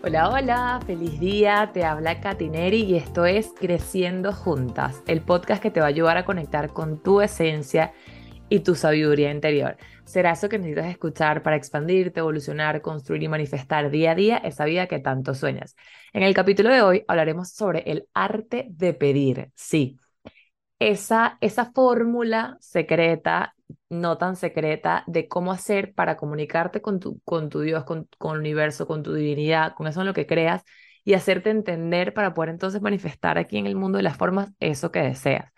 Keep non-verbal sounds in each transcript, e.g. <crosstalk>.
Hola, hola, feliz día, te habla Katineri y esto es Creciendo Juntas, el podcast que te va a ayudar a conectar con tu esencia y tu sabiduría interior. Será eso que necesitas escuchar para expandirte, evolucionar, construir y manifestar día a día esa vida que tanto sueñas. En el capítulo de hoy hablaremos sobre el arte de pedir, sí. Esa, esa fórmula secreta no tan secreta de cómo hacer para comunicarte con tu, con tu Dios, con, con el universo, con tu divinidad, con eso en lo que creas y hacerte entender para poder entonces manifestar aquí en el mundo de las formas eso que deseas.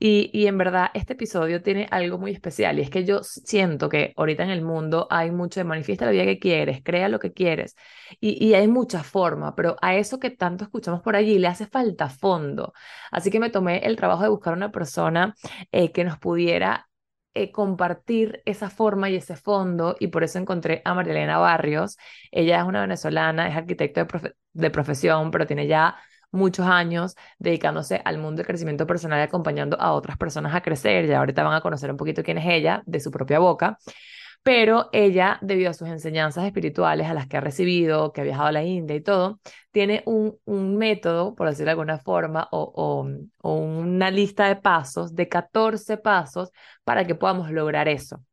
Y, y, en verdad este episodio tiene algo muy especial y es que yo siento que ahorita en el mundo hay mucho de manifiesta la vida que quieres, crea lo que quieres y, y hay mucha forma, pero a eso que tanto escuchamos por allí le hace falta fondo. Así que me tomé el trabajo de buscar una persona eh, que nos pudiera eh, compartir esa forma y ese fondo y por eso encontré a Marilena Barrios. Ella es una venezolana, es arquitecto de, de profesión, pero tiene ya muchos años dedicándose al mundo del crecimiento personal y acompañando a otras personas a crecer. Ya ahorita van a conocer un poquito quién es ella de su propia boca pero ella, debido a sus enseñanzas espirituales a las que ha recibido, que ha viajado a la India y todo, tiene un, un método, por decirlo de alguna forma, o, o, una lista de pasos, de 14 pasos, para que podamos lograr eso.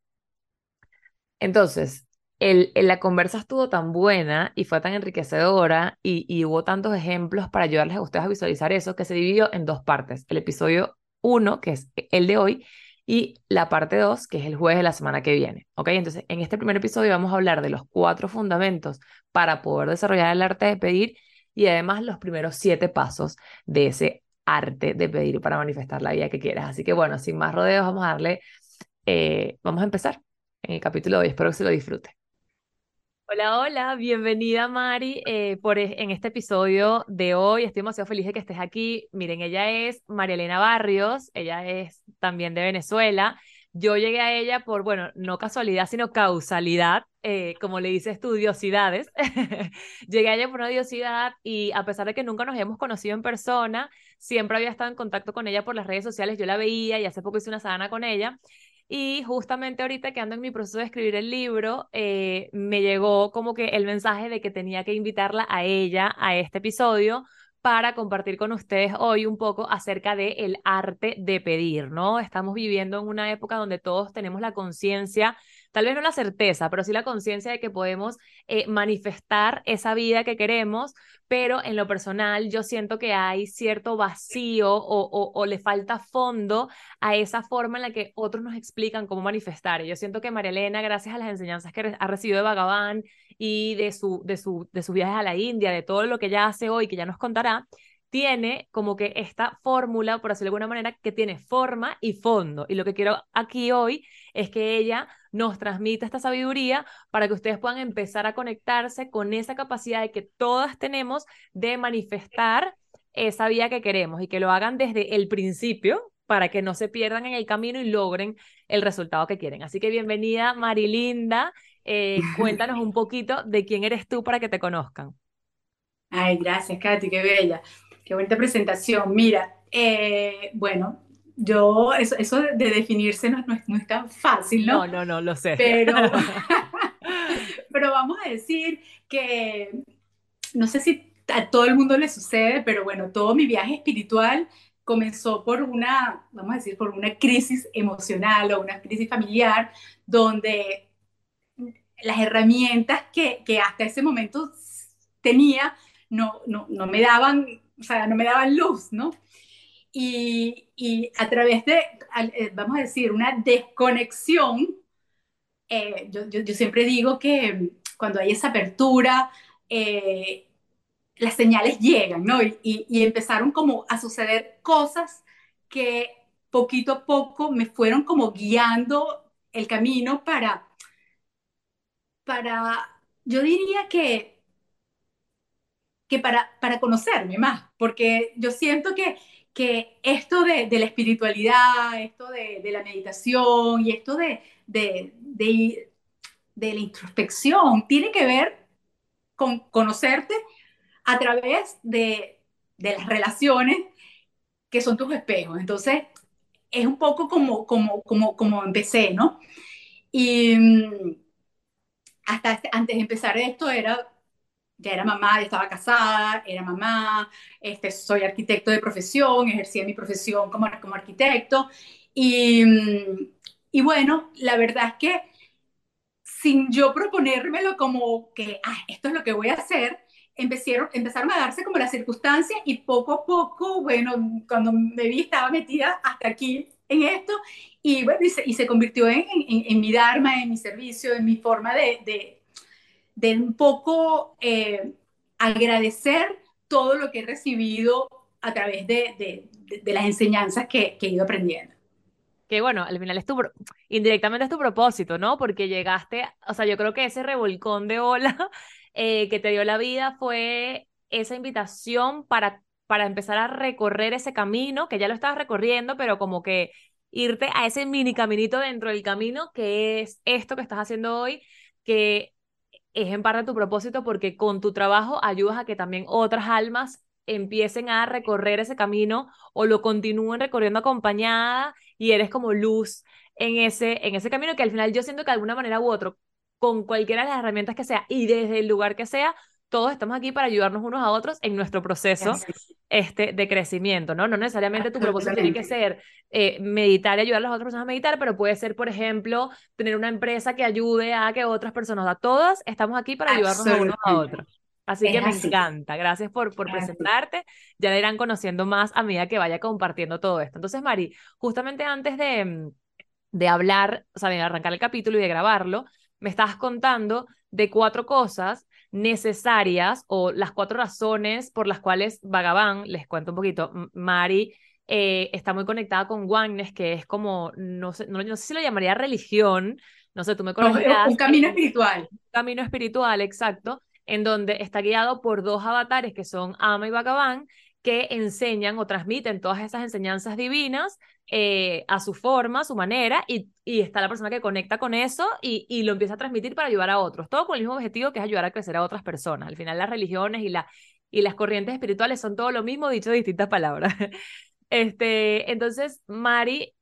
Entonces, el, la conversa estuvo tan buena y fue tan enriquecedora y, y, hubo tantos ejemplos para ayudarles a ustedes a visualizar eso que se dividió en dos partes. El episodio 1, que es el de hoy, y la parte 2, que es el jueves de la semana que viene. ¿Ok? Entonces, en este primer episodio vamos a hablar de los cuatro fundamentos para poder desarrollar el arte de pedir y además los primeros siete pasos de ese arte de pedir para manifestar la vida que quieras. Así que bueno, sin más rodeos, vamos a darle, eh, vamos a empezar en el capítulo de hoy. Espero que se lo disfrute. Hola, hola, bienvenida Mari eh, por, e, en este episodio de hoy. Estoy demasiado feliz de que estés aquí. Miren, ella es María Elena Barrios, ella es también de Venezuela. Yo llegué a ella por, bueno, no casualidad, sino causalidad, eh, como le dice estudiosidades. <laughs> llegué a ella por una diosidad y a pesar de que nunca nos habíamos conocido en persona, siempre había estado en contacto con ella por las redes sociales, yo la veía y hace poco hice una sadana con ella. Y justamente ahorita que ando en mi proceso de escribir el libro, eh, me llegó como que el mensaje de que tenía que invitarla a ella a este episodio para compartir con ustedes hoy un poco acerca del el arte de pedir, ¿no? Estamos viviendo en una época donde todos tenemos la conciencia tal vez no la certeza, pero sí la conciencia de que podemos eh, manifestar esa vida que queremos, pero en lo personal yo siento que hay cierto vacío o, le falta fondo a esa forma en la que otros nos explican cómo manifestar. Y yo siento que María Elena, gracias a las enseñanzas que ha recibido de Bhagavan y de, su, de, su, de sus viajes a la India, de todo lo que ella hace hoy, que ya nos contará, tiene como que esta fórmula, por decirlo de alguna manera, que tiene forma y fondo. Y lo que quiero aquí hoy es que ella nos transmita esta sabiduría para que ustedes puedan empezar a conectarse con esa capacidad de que todas tenemos de manifestar esa vida que queremos y que lo hagan desde el principio para que no se pierdan en el camino y logren el resultado que quieren. Así que bienvenida Marilinda, eh, cuéntanos un poquito de quién eres tú para que te conozcan. Ay, gracias, Katy, qué bella. Qué bonita presentación. Mira, eh, bueno, yo, eso, eso de definirse no, no, es, tan fácil, ¿no? No, no, no, lo sé. Pero, <laughs> <laughs> pero vamos a decir que, no sé si a todo el mundo le sucede, pero bueno, todo mi viaje espiritual comenzó por una, vamos a decir, por una crisis emocional o una crisis familiar, donde las herramientas que, que hasta ese momento tenía no, no, no me daban o sea, no me daban luz, ¿no? Y, y a través de, eh, vamos a decir, una desconexión, eh, yo, yo, siempre digo que cuando hay esa apertura, eh, las señales llegan, ¿no? Y, y, empezaron como a suceder cosas que poquito a poco me fueron como guiando el camino para, para, yo diría que que para, para conocerme más, porque yo siento que, que esto de, la espiritualidad, esto de, la meditación y esto de, de, la introspección tiene que ver con conocerte a través de, las relaciones que son tus espejos. Entonces, es un poco como, como, como, como empecé, ¿no? Y mm, hasta antes de empezar esto era ya era mamá, ya estaba casada, era mamá, este, soy arquitecto de profesión, ejercía mi profesión como, como arquitecto. Y, y bueno, la verdad es que sin yo proponérmelo como que, ah, esto es lo que voy a hacer, empezaron, empezaron a darse como las circunstancias y poco a poco, bueno, cuando me vi estaba metida hasta aquí en esto y bueno, y se, y se convirtió en, en, en, mi dharma, en mi servicio, en mi forma de, de, de un poco eh, agradecer todo lo que he recibido a través de, de, de las enseñanzas que, que, he ido aprendiendo. Que bueno, al final es tu, indirectamente es tu propósito, ¿no? Porque llegaste, o sea, yo creo que ese revolcón de ola <laughs> eh, que te dio la vida fue esa invitación para, para empezar a recorrer ese camino, que ya lo estabas recorriendo, pero como que irte a ese mini caminito dentro del camino, que es esto que estás haciendo hoy, que es en parte tu propósito porque con tu trabajo ayudas a que también otras almas empiecen a recorrer ese camino o lo continúen recorriendo acompañada y eres como luz en ese, en ese camino que al final yo siento que de alguna manera u otro, con cualquiera de las herramientas que sea y desde el lugar que sea, todos estamos aquí para ayudarnos unos a otros en nuestro proceso este, de crecimiento, ¿no? No necesariamente tu propósito tiene que ser eh, meditar y ayudar a las otras personas a meditar, pero puede ser, por ejemplo, tener una empresa que ayude a que otras personas, a todas, estamos aquí para ayudarnos a unos a otros. Así que me encanta. Gracias por, por presentarte. Ya la irán conociendo más a medida que vaya compartiendo todo esto. Entonces, Mari, justamente antes de, mm, de hablar, o sea, de arrancar el capítulo y de grabarlo, me estabas contando de cuatro cosas necesarias o las cuatro razones por las cuales Vagabán, les cuento un poquito, Mari eh, está muy conectada con Wagnes, que es como, no sé, no, sé si lo llamaría religión, no sé, tú me corregirás. un camino espiritual. Un camino espiritual, exacto, en donde está guiado por dos avatares que son Ama y Vagabán, que enseñan o transmiten todas esas enseñanzas divinas eh, a su forma, a su manera, y, está la persona que conecta con eso y, lo empieza a transmitir para ayudar a otros, todo con el mismo objetivo que es ayudar a crecer a otras personas. Al final las religiones y, la, y las corrientes espirituales son todo lo mismo, dicho de distintas palabras. <laughs> Este, entonces, Mari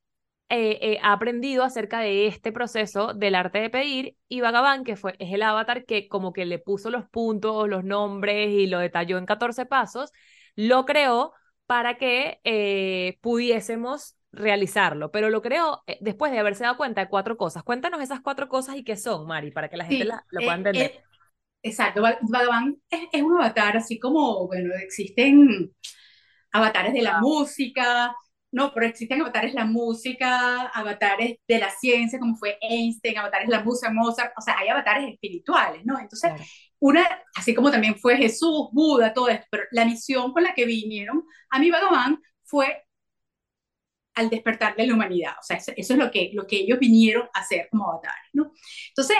eh, eh, ha aprendido acerca de este proceso del arte de pedir y Vagabán, que fue, es el avatar que como que le puso los puntos, los nombres y lo detalló en 14 pasos, lo creó para que eh, pudiésemos realizarlo, pero lo creó eh, después de haberse dado cuenta de cuatro cosas. Cuéntanos esas cuatro cosas y qué son, Mari, para que la gente la, lo pueda eh, entender. exacto, Vagabán es, un avatar, así como, bueno, existen avatares de la música, no, pero existen avatares la música, avatares de la ciencia, como fue Einstein, avatares la música, Mozart, o sea, hay avatares espirituales, ¿no? Entonces, una, así como también fue Jesús, Buda, todo esto, pero la misión con la que vinieron a mi Bhagavan fue al despertar de la humanidad, o sea, eso, es lo que, lo que ellos vinieron a hacer como avatares, ¿no? Entonces,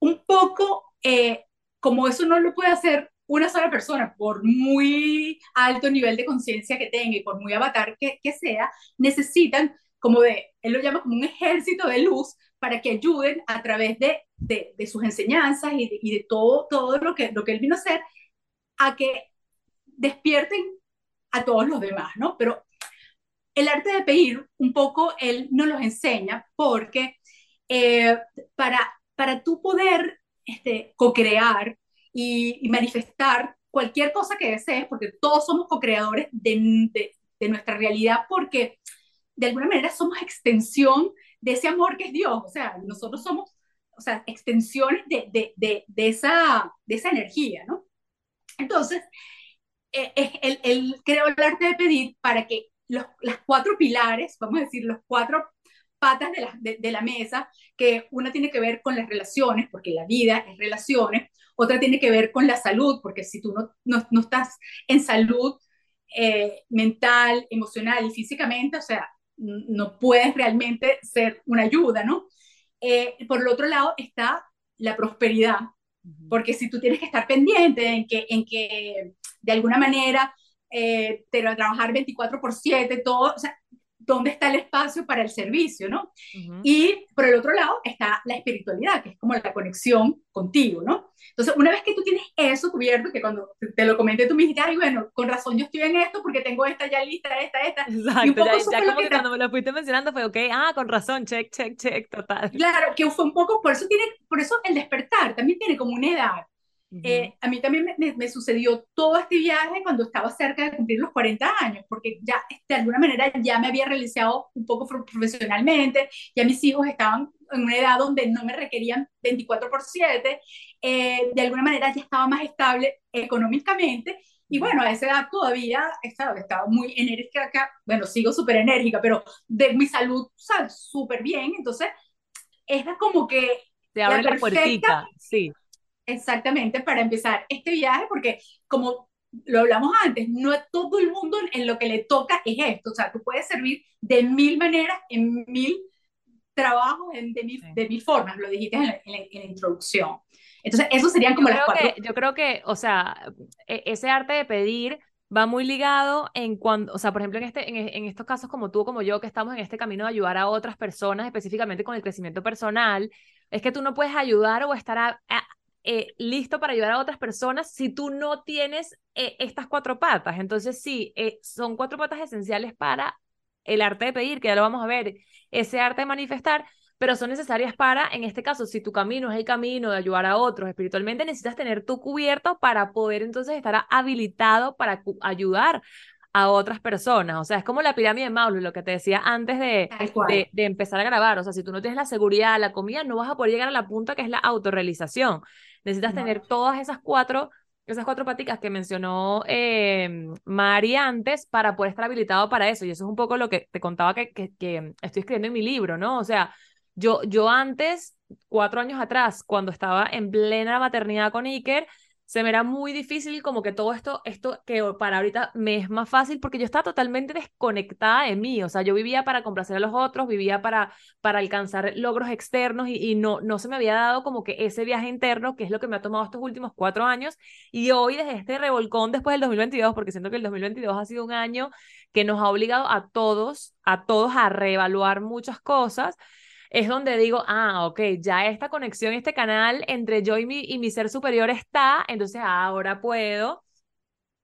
un poco, eh, como eso no lo puede hacer una sola persona, por muy alto nivel de conciencia que tenga y por muy avatar que, sea, necesitan como de, él lo llama como un ejército de luz para que ayuden a través de, de, sus enseñanzas y de, y de, todo, todo lo, que, lo que él vino a hacer, a que despierten a todos los demás, ¿no? Pero el arte de pedir, un poco él nos los enseña porque eh, para, para tú poder este, co-crear y, y, manifestar cualquier cosa que desees, porque todos somos co-creadores de, de, de nuestra realidad, porque de alguna manera somos extensión de ese amor que es Dios, o sea, nosotros somos, o sea, extensiones de, de, de, de esa, de esa energía, ¿no? Entonces, eh, él, él creó el arte de pedir para que los, las cuatro pilares, vamos a decir, los cuatro patas de la, de, la mesa, que una tiene que ver con las relaciones, porque la vida es relaciones, otra tiene que ver con la salud, porque si tú no, no, no estás en salud eh, mental, emocional y físicamente, o sea, no puedes realmente ser una ayuda, ¿no? Eh, por el otro lado está la prosperidad, porque si tú tienes que estar pendiente en que, en que de alguna manera eh, te va a trabajar 24 por 7, todo, o sea, dónde está el espacio para el servicio, ¿no? Y por el otro lado está la espiritualidad, que es como la conexión contigo, ¿no? Entonces, una vez que tú tienes eso cubierto, que cuando te lo comenté tú me dijiste, ay, bueno, con razón yo estoy en esto porque tengo esta ya lista, esta, esta. Exacto, ya, como que, cuando me lo fuiste mencionando fue, ok, ah, con razón, check, check, check, total. Claro, que fue un poco, por eso tiene, por eso el despertar también tiene como una edad. Eh, a mí también me, sucedió todo este viaje cuando estaba cerca de cumplir los 40 años, porque ya de alguna manera ya me había realizado un poco profesionalmente, ya mis hijos estaban en una edad donde no me requerían 24 por 7, eh, de alguna manera ya estaba más estable económicamente. Y bueno, a esa edad todavía estaba, estaba muy enérgica, bueno, sigo súper enérgica, pero de mi salud, súper bien. Entonces, era como que... Te abre la, la puertita, sí exactamente para empezar este viaje, porque como lo hablamos antes, no todo el mundo en lo que le toca es esto, o sea, tú puedes servir de mil maneras, en mil trabajos, en, de, mil, de mil formas, lo dijiste en la, introducción. Entonces, eso serían como las cuatro. yo creo que, o sea, e, ese arte de pedir va muy ligado en cuando, o sea, por ejemplo, en, este, en, en, estos casos como tú, como yo, que estamos en este camino de ayudar a otras personas, específicamente con el crecimiento personal, es que tú no puedes ayudar o estar a, eh, listo para ayudar a otras personas si tú no tienes eh, estas cuatro patas. Entonces, sí, eh, son cuatro patas esenciales para el arte de pedir, que ya lo vamos a ver, ese arte de manifestar, pero son necesarias para, en este caso, si tu camino es el camino de ayudar a otros espiritualmente, necesitas tener tu cubierto para poder entonces estar habilitado para ayudar a otras personas. O sea, es como la pirámide de Maslow, lo que te decía antes de, de, empezar a grabar. O sea, si tú no tienes la seguridad, la comida, no vas a poder llegar a la punta que es la autorrealización. Necesitas tener todas esas cuatro, esas cuatro paticas que mencionó eh, Mari antes para poder estar habilitado para eso. Y eso es un poco lo que te contaba que, que, estoy escribiendo en mi libro, ¿no? O sea, yo, yo antes, cuatro años atrás, cuando estaba en plena maternidad con Iker, se me era muy difícil como que todo esto, esto que para ahorita me es más fácil porque yo estaba totalmente desconectada de mí, o sea, yo vivía para complacer a los otros, vivía para, para alcanzar logros externos y, no, no se me había dado como que ese viaje interno, que es lo que me ha tomado estos últimos cuatro años, y hoy desde este revolcón después del 2022, porque siento que el 2022 ha sido un año que nos ha obligado a todos, a todos a reevaluar muchas cosas, es donde digo, ah, ok, ya esta conexión, este canal entre yo y mi, y mi ser superior está, entonces ahora puedo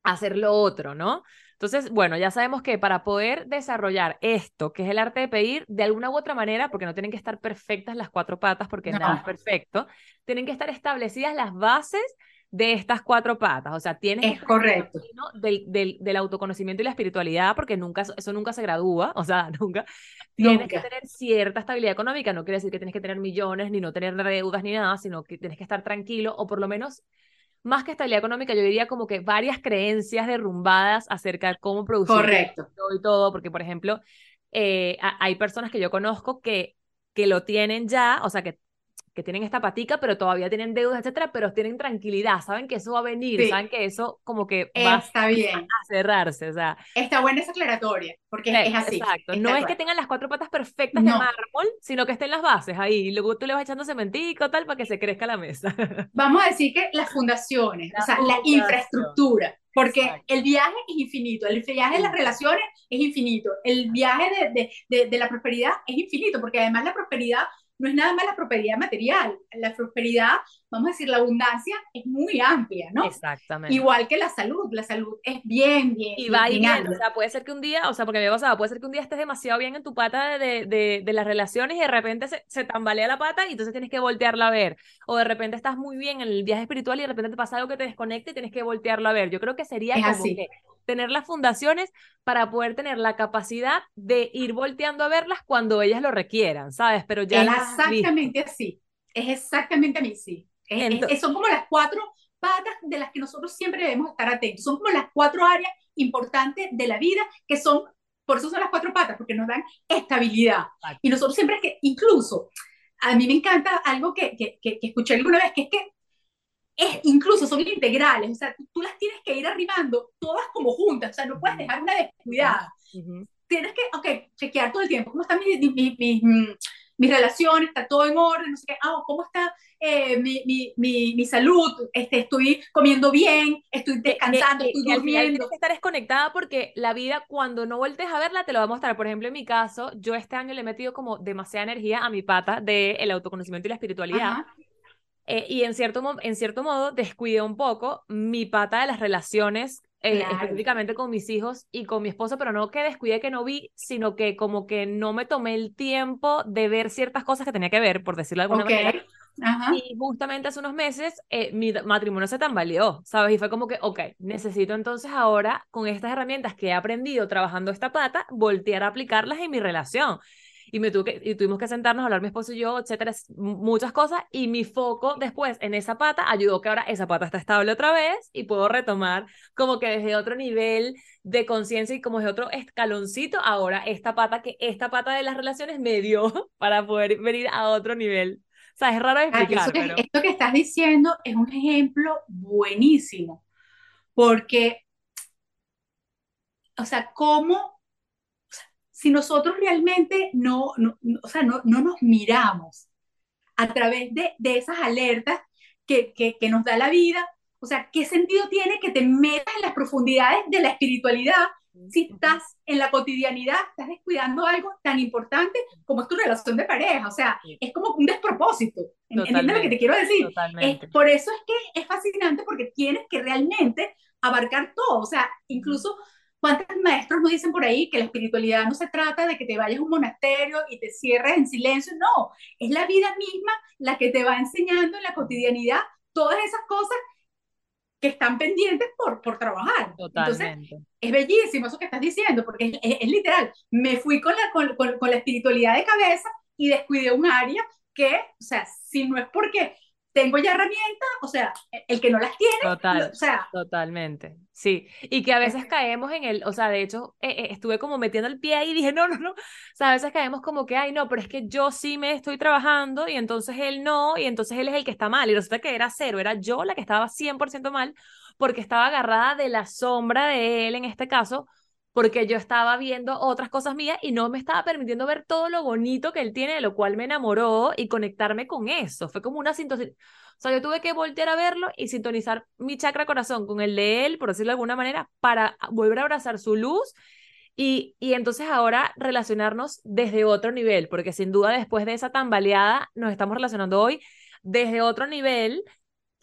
hacer lo otro, ¿no? Entonces, bueno, ya sabemos que para poder desarrollar esto, que es el arte de pedir, de alguna u otra manera, porque no tienen que estar perfectas las cuatro patas, porque nada es perfecto, tienen que estar establecidas las bases de estas cuatro patas. O sea, tienes es correcto. Del, del, del, autoconocimiento y la espiritualidad, porque nunca, eso nunca se gradúa, <laughs> o sea, nunca. Tienes que tener cierta estabilidad económica, no quiere decir que tienes que tener millones, ni no tener deudas, ni nada, sino que tienes que estar tranquilo, o por lo menos, más que estabilidad económica, yo diría como que varias creencias derrumbadas acerca de cómo producir Correcto. y todo, porque, por ejemplo, eh, hay personas que yo conozco que que lo tienen ya, o sea, que que tienen esta patica, pero todavía tienen deudas, etcétera, pero tienen tranquilidad, saben que eso va a venir, saben que eso como que va Está bien. a cerrarse, o sea. Está buena esa aclaratoria, porque es así. Exacto, no es que tengan las cuatro patas perfectas de mármol, sino que estén las bases ahí, y luego tú le vas echando cementico, tal, para que se crezca la mesa. <laughs> Vamos a decir que las fundaciones, o sea, la infraestructura, porque el viaje es infinito, el viaje de las relaciones es infinito, el viaje de, de, de, la prosperidad es infinito, porque además la prosperidad no es nada más la prosperidad material. La prosperidad, vamos a decir, la abundancia es muy amplia, ¿no? Exactamente. Igual que la salud, la salud es bien, bien. Y va y bien, o sea, puede ser que un día, o sea, porque me ha pasado, puede ser que un día estés demasiado bien en tu pata de, de, de las relaciones y de repente se, se, tambalea la pata y entonces tienes que voltearla a ver. O de repente estás muy bien en el viaje espiritual y de repente te pasa algo que te desconecte y tienes que voltearlo a ver. Yo creo que sería como así. que tener las fundaciones para poder tener la capacidad de ir volteando a verlas cuando ellas lo requieran, ¿sabes? Pero ya es exactamente así, es exactamente así. Es, son como las cuatro patas de las que nosotros siempre debemos estar atentos, son como las cuatro áreas importantes de la vida que son, por eso son las cuatro patas, porque nos dan estabilidad. Y nosotros siempre es que, incluso, a mí me encanta algo que, que, que, que escuché alguna vez, que es que es, incluso son integrales, o sea, tú, las tienes que ir arribando todas como juntas, o sea, no puedes dejar una descuidada. Tienes que, ok, chequear todo el tiempo, ¿cómo están mis, mis, mis, mis relaciones? ¿Está todo en orden? No sé qué, ah, ¿cómo está eh, mi, mi, mi, salud? Este, ¿Estoy comiendo bien? ¿Estoy descansando? ¿Estoy durmiendo? Al tienes que estar desconectada porque la vida, cuando no vueltes a verla, te lo va a mostrar. Por ejemplo, en mi caso, yo este año le he metido como demasiada energía a mi pata del el autoconocimiento y la espiritualidad. Ajá eh, y en cierto, en cierto modo descuidé un poco mi pata de las relaciones, eh, específicamente con mis hijos y con mi esposo, pero no que descuidé que no vi, sino que como que no me tomé el tiempo de ver ciertas cosas que tenía que ver, por decirlo de alguna manera, Y justamente hace unos meses eh, mi matrimonio se tambaleó, ¿sabes? Y fue como que, ok, necesito entonces ahora, con estas herramientas que he aprendido trabajando esta pata, voltear a aplicarlas en mi relación y, me tuve y tuvimos que sentarnos a hablar mi esposo y yo, etcétera, muchas cosas, y mi foco después en esa pata ayudó que ahora esa pata está estable otra vez y puedo retomar como que desde otro nivel de conciencia y como desde otro escaloncito, ahora esta pata que esta pata de las relaciones me dio <laughs> para poder venir a otro nivel. O sea, es raro ah, explicar, pero... Esto que estás diciendo es un ejemplo buenísimo, porque, o sea, cómo si nosotros realmente no, no, o sea, no, no, nos miramos a través de, de esas alertas que, que, que, nos da la vida, o sea, ¿qué sentido tiene que te metas en las profundidades de la espiritualidad si estás en la cotidianidad, estás descuidando algo tan importante como es tu relación de pareja? O sea, es como un despropósito. ¿Entiendes lo que te quiero decir? Es, por eso es que es fascinante porque tienes que realmente abarcar todo, o sea, incluso ¿Cuántos maestros nos dicen por ahí que la espiritualidad no se trata de que te vayas a un monasterio y te cierres en silencio? No, es la vida misma la que te va enseñando en la cotidianidad todas esas cosas que están pendientes por, por trabajar. Totalmente. Entonces, es bellísimo eso que estás diciendo, porque es, literal. Me fui con la, con, con, con la espiritualidad de cabeza y descuidé un área que, o sea, si no es porque tengo ya herramientas, o sea, el que no las tiene, Total, o sea. Totalmente, sí. Y que a veces caemos en el, o sea, de hecho, eh, eh, estuve como metiendo el pie ahí y dije, no, no, no. O sea, a veces caemos como que, ay, no, pero es que yo sí me estoy trabajando y entonces él no, y entonces él es el que está mal. Y resulta que era cero, era yo la que estaba 100% mal porque estaba agarrada de la sombra de él en este caso, porque yo estaba viendo otras cosas mías y no me estaba permitiendo ver todo lo bonito que él tiene, de lo cual me enamoró y conectarme con eso. Fue como una sintonía. O sea, yo tuve que voltear a verlo y sintonizar mi chakra corazón con el de él, por decirlo de alguna manera, para volver a abrazar su luz y, y entonces ahora relacionarnos desde otro nivel, porque sin duda después de esa tambaleada nos estamos relacionando hoy desde otro nivel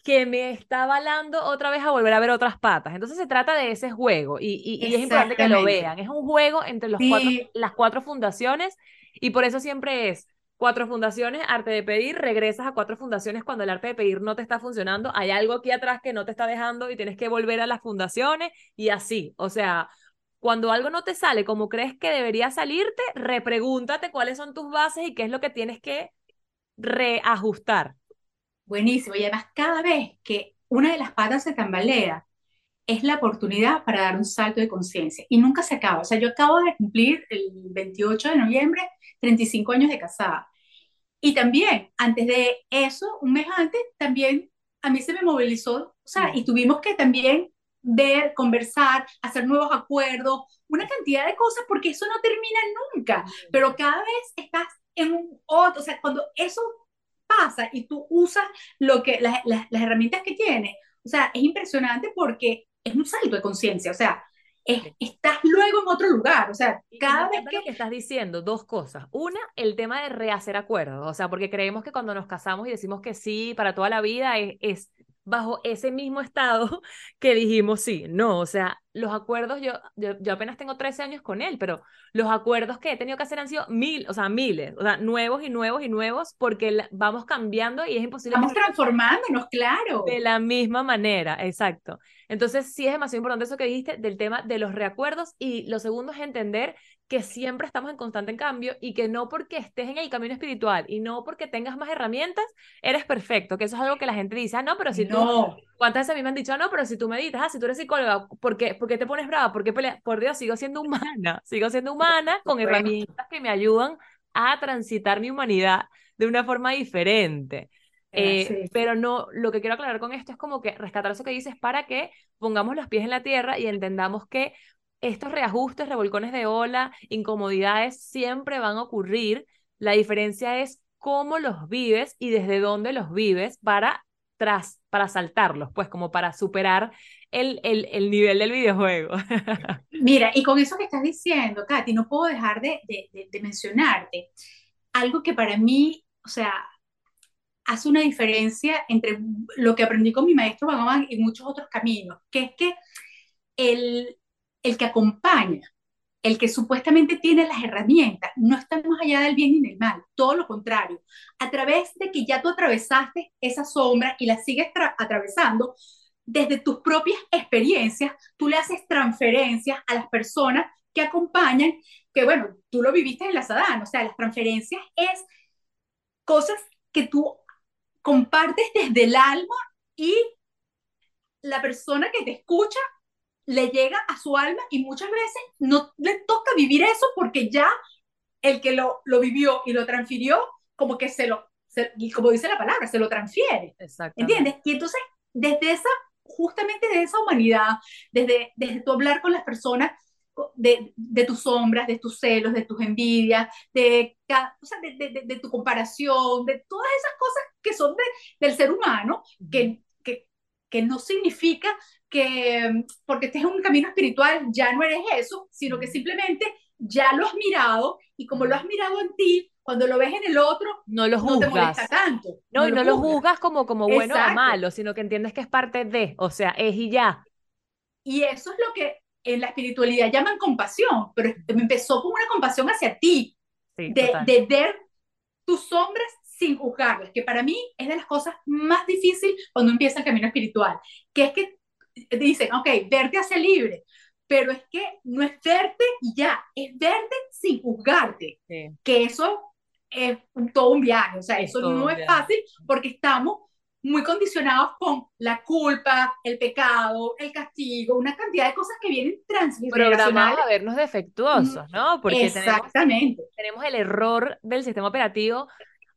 que me está avalando otra vez a volver a ver otras patas. Entonces se trata de ese juego y, y, es importante que lo vean. Es un juego entre los cuatro, las cuatro fundaciones y por eso siempre es cuatro fundaciones, arte de pedir, regresas a cuatro fundaciones cuando el arte de pedir no te está funcionando, hay algo aquí atrás que no te está dejando y tienes que volver a las fundaciones y así. O sea, cuando algo no te sale como crees que debería salirte, repregúntate cuáles son tus bases y qué es lo que tienes que reajustar. Buenísimo. Y además, cada vez que una de las patas se tambalea, es la oportunidad para dar un salto de conciencia. Y nunca se acaba. O sea, yo acabo de cumplir el 28 de noviembre 35 años de casada. Y también, antes de eso, un mes antes, también a mí se me movilizó, o sea, y tuvimos que también ver, conversar, hacer nuevos acuerdos, una cantidad de cosas, porque eso no termina nunca, pero cada vez estás en un otro, o sea, cuando eso pasa y tú usas lo que, las, las, herramientas que tienes. O sea, es impresionante porque es un salto de conciencia, o sea, estás luego en otro lugar, o sea, cada vez que... que... estás diciendo dos cosas. Una, el tema de rehacer acuerdos, o sea, porque creemos que cuando nos casamos y decimos que sí para toda la vida es, es bajo ese mismo estado <laughs> que dijimos sí, no, o sea, los acuerdos, yo, yo, apenas tengo 13 años con él, pero los acuerdos que he tenido que hacer han sido mil, o sea, miles, o sea, nuevos y nuevos y nuevos, porque vamos cambiando y es imposible. Vamos transformándonos, claro. De la misma manera, exacto. Entonces, sí es demasiado importante eso que dijiste del tema de los reacuerdos y lo segundo es entender que siempre estamos en constante cambio y que no porque estés en el camino espiritual y no porque tengas más herramientas, eres perfecto, que eso es algo que la gente dice, ah, no, pero si no. tú, ¿cuántas veces a mí me han dicho, ah, no, pero si tú meditas, ah, si tú eres psicóloga, ¿por qué, ¿por qué te pones brava? ¿Por qué peleas? Por Dios, sigo siendo humana, <laughs> sigo siendo humana con herramientas que me ayudan a transitar mi humanidad de una forma diferente. Eh, pero no, lo que quiero aclarar con esto es como que rescatar eso que dices para que pongamos los pies en la tierra y entendamos que estos reajustes, revolcones de ola, incomodidades siempre van a ocurrir. La diferencia es cómo los vives y desde dónde los vives para, tras, para saltarlos, pues como para superar el, el, el nivel del videojuego. <laughs> Mira, y con eso que estás diciendo, Katy, no puedo dejar de, de, de mencionarte algo que para mí, o sea, hace una diferencia entre lo que aprendí con mi maestro Bhagavan y muchos otros caminos, que es que el, el que acompaña el que supuestamente tiene las herramientas, no está más allá del bien y del mal, todo lo contrario. A través de que ya tú atravesaste esa sombra y la sigues atravesando, desde tus propias experiencias, tú le haces transferencias a las personas que acompañan, que bueno, tú lo viviste en la Sadán, o sea, las transferencias es cosas que tú compartes desde el alma y la persona que te escucha le llega a su alma y muchas veces no le toca vivir eso porque ya el que lo, lo vivió y lo transfirió, como que se lo, como dice la palabra, se lo transfiere. ¿Entiendes? Y entonces, desde esa, justamente de esa humanidad, desde, desde tu hablar con las personas, de, de, tus sombras, de tus celos, de tus envidias, de, o sea, de, de, de, tu comparación, de todas esas cosas que son del ser humano, que, que, no significa que porque estés en un camino espiritual ya no eres eso, sino que simplemente ya lo has mirado y como lo has mirado en ti, cuando lo ves en el otro, no lo juzgas. No te molesta tanto. No, y no lo juzgas como, como bueno o malo, sino que entiendes que es parte de, o sea, es y ya. Y eso es lo que en la espiritualidad llaman compasión, pero me empezó con una compasión hacia ti, de, de, ver tus sombras sin juzgarlas, que para mí es de las cosas más difíciles cuando empieza el camino espiritual, que es que dicen, ok, verte hace libre, pero es que no es verte y ya, es verte sin juzgarte, que eso es todo un viaje, o sea, eso no es fácil porque estamos muy condicionados con la culpa, el pecado, el castigo, una cantidad de cosas que vienen transgeneracionales. Programados a vernos defectuosos, ¿no? Porque Exactamente. Tenemos, tenemos el error del sistema operativo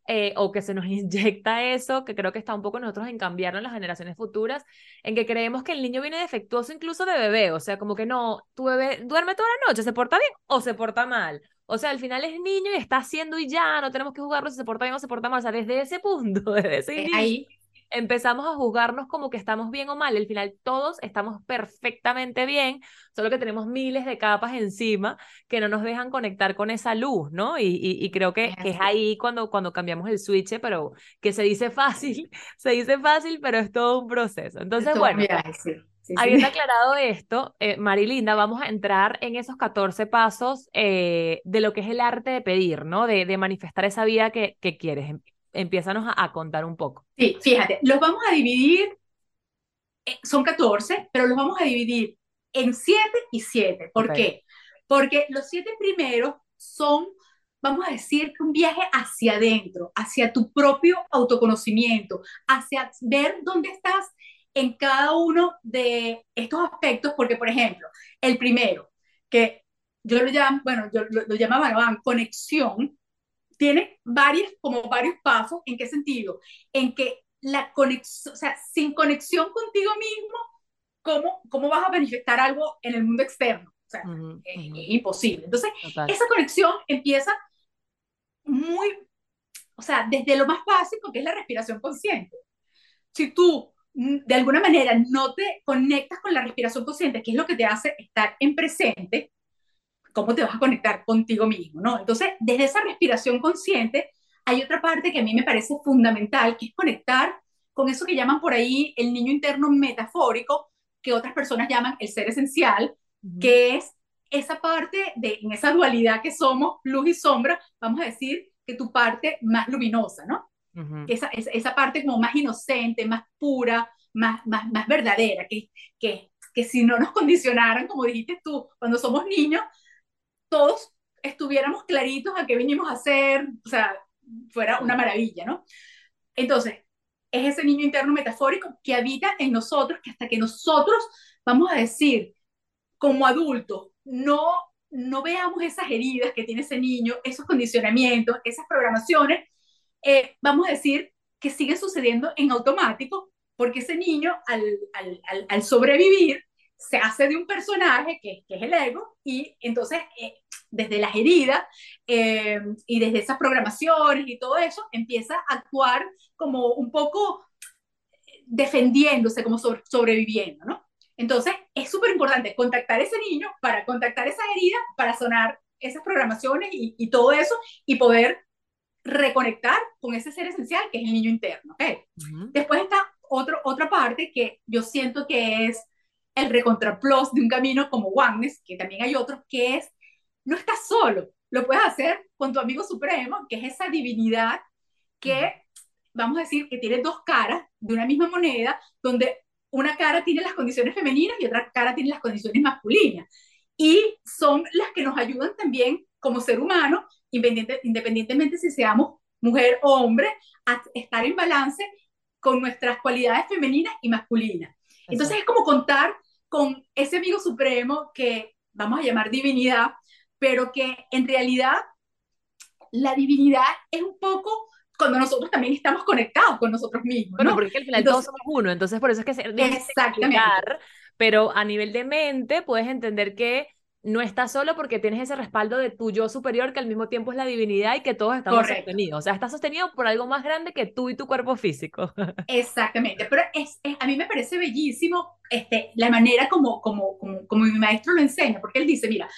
eh, o que se nos <laughs> inyecta eso, que creo que está un poco nosotros en cambiarlo en las generaciones futuras, en que creemos que el niño viene defectuoso incluso de bebé, o sea, como que no, tu bebé duerme toda la noche, se porta bien o se porta mal. O sea, al final es niño y está haciendo y ya, no tenemos que jugarlo si se porta bien o se porta mal. O sea, desde ese punto, <laughs> desde ese eh, empezamos a juzgarnos como que estamos bien o mal. Al final todos estamos perfectamente bien, solo que tenemos miles de capas encima que no nos dejan conectar con esa luz, ¿no? Y, y, creo que, es ahí cuando, cuando cambiamos el switch, pero que se dice fácil, <laughs> se dice fácil, pero es todo un proceso. Entonces, bueno. Habiendo aclarado esto, eh, Marilinda, vamos a entrar en esos 14 pasos eh, de lo que es el arte de pedir, ¿no? De, de manifestar esa vida que, que quieres empiézanos a, contar un poco. Sí, fíjate, los vamos a dividir, eh, son 14, pero los vamos a dividir en 7 y 7. ¿Por qué? Porque los 7 primeros son, vamos a decir, un viaje hacia adentro, hacia tu propio autoconocimiento, hacia ver dónde estás en cada uno de estos aspectos, porque, por ejemplo, el primero, que yo lo llamo, bueno, yo lo, lo llamaba conexión, tiene varios, como varios pasos. ¿En qué sentido? En que la conexión, o sea, sin conexión contigo mismo, ¿cómo, cómo vas a manifestar algo en el mundo externo? O sea, es, imposible. Entonces, esa conexión empieza muy, o sea, desde lo más básico, que es la respiración consciente. Si tú mm, de alguna manera no te conectas con la respiración consciente, que es lo que te hace estar en presente, cómo te vas a conectar contigo mismo, ¿no? Entonces, desde esa respiración consciente, hay otra parte que a mí me parece fundamental, que es conectar con eso que llaman por ahí el niño interno metafórico, que otras personas llaman el ser esencial, que es esa parte de, en esa dualidad que somos, luz y sombra, vamos a decir que tu parte más luminosa, ¿no? esa, esa, parte como más inocente, más pura, más, más, más verdadera, que, que, que si no nos condicionaran, como dijiste tú, cuando somos niños, todos estuviéramos claritos a qué vinimos a hacer, o sea, fuera una maravilla, ¿no? Entonces, es ese niño interno metafórico que habita en nosotros, que hasta que nosotros, vamos a decir, como adultos, no, no veamos esas heridas que tiene ese niño, esos condicionamientos, esas programaciones, eh, vamos a decir que siguen sucediendo en automático, porque ese niño al, al, al sobrevivir se hace de un personaje que, que es el ego y entonces eh, desde las heridas eh, y desde esas programaciones y todo eso empieza a actuar como un poco defendiéndose, como sobreviviendo, ¿no? Entonces es súper importante contactar a ese niño para contactar esas heridas, para sonar esas programaciones y, y, todo eso y poder reconectar con ese ser esencial que es el niño interno. ¿okay? Después está otro, otra parte que yo siento que es el recontraplus de un camino como Oneness, que también hay otros, que es no estás solo, lo puedes hacer con tu amigo supremo, que es esa divinidad que, vamos a decir, que tiene dos caras de una misma moneda, donde una cara tiene las condiciones femeninas y otra cara tiene las condiciones masculinas. Y son las que nos ayudan también como ser humano, independientemente si seamos mujer o hombre, a estar en balance con nuestras cualidades femeninas y masculinas. Entonces es como contar con ese amigo supremo que vamos a llamar divinidad, pero que en realidad la divinidad es un poco cuando nosotros también estamos conectados con nosotros mismos. Bueno, porque al final todos somos uno, entonces por eso es que se exactamente. pero a nivel de mente puedes entender que no estás solo porque tienes ese respaldo de tu yo superior que al mismo tiempo es la divinidad y que todos estamos sostenidos. O sea, estás sostenido por algo más grande que tú y tu cuerpo físico. <laughs> Exactamente, pero es, a mí me parece bellísimo este, la manera como, como, como, como mi maestro lo enseña, porque él dice, mira,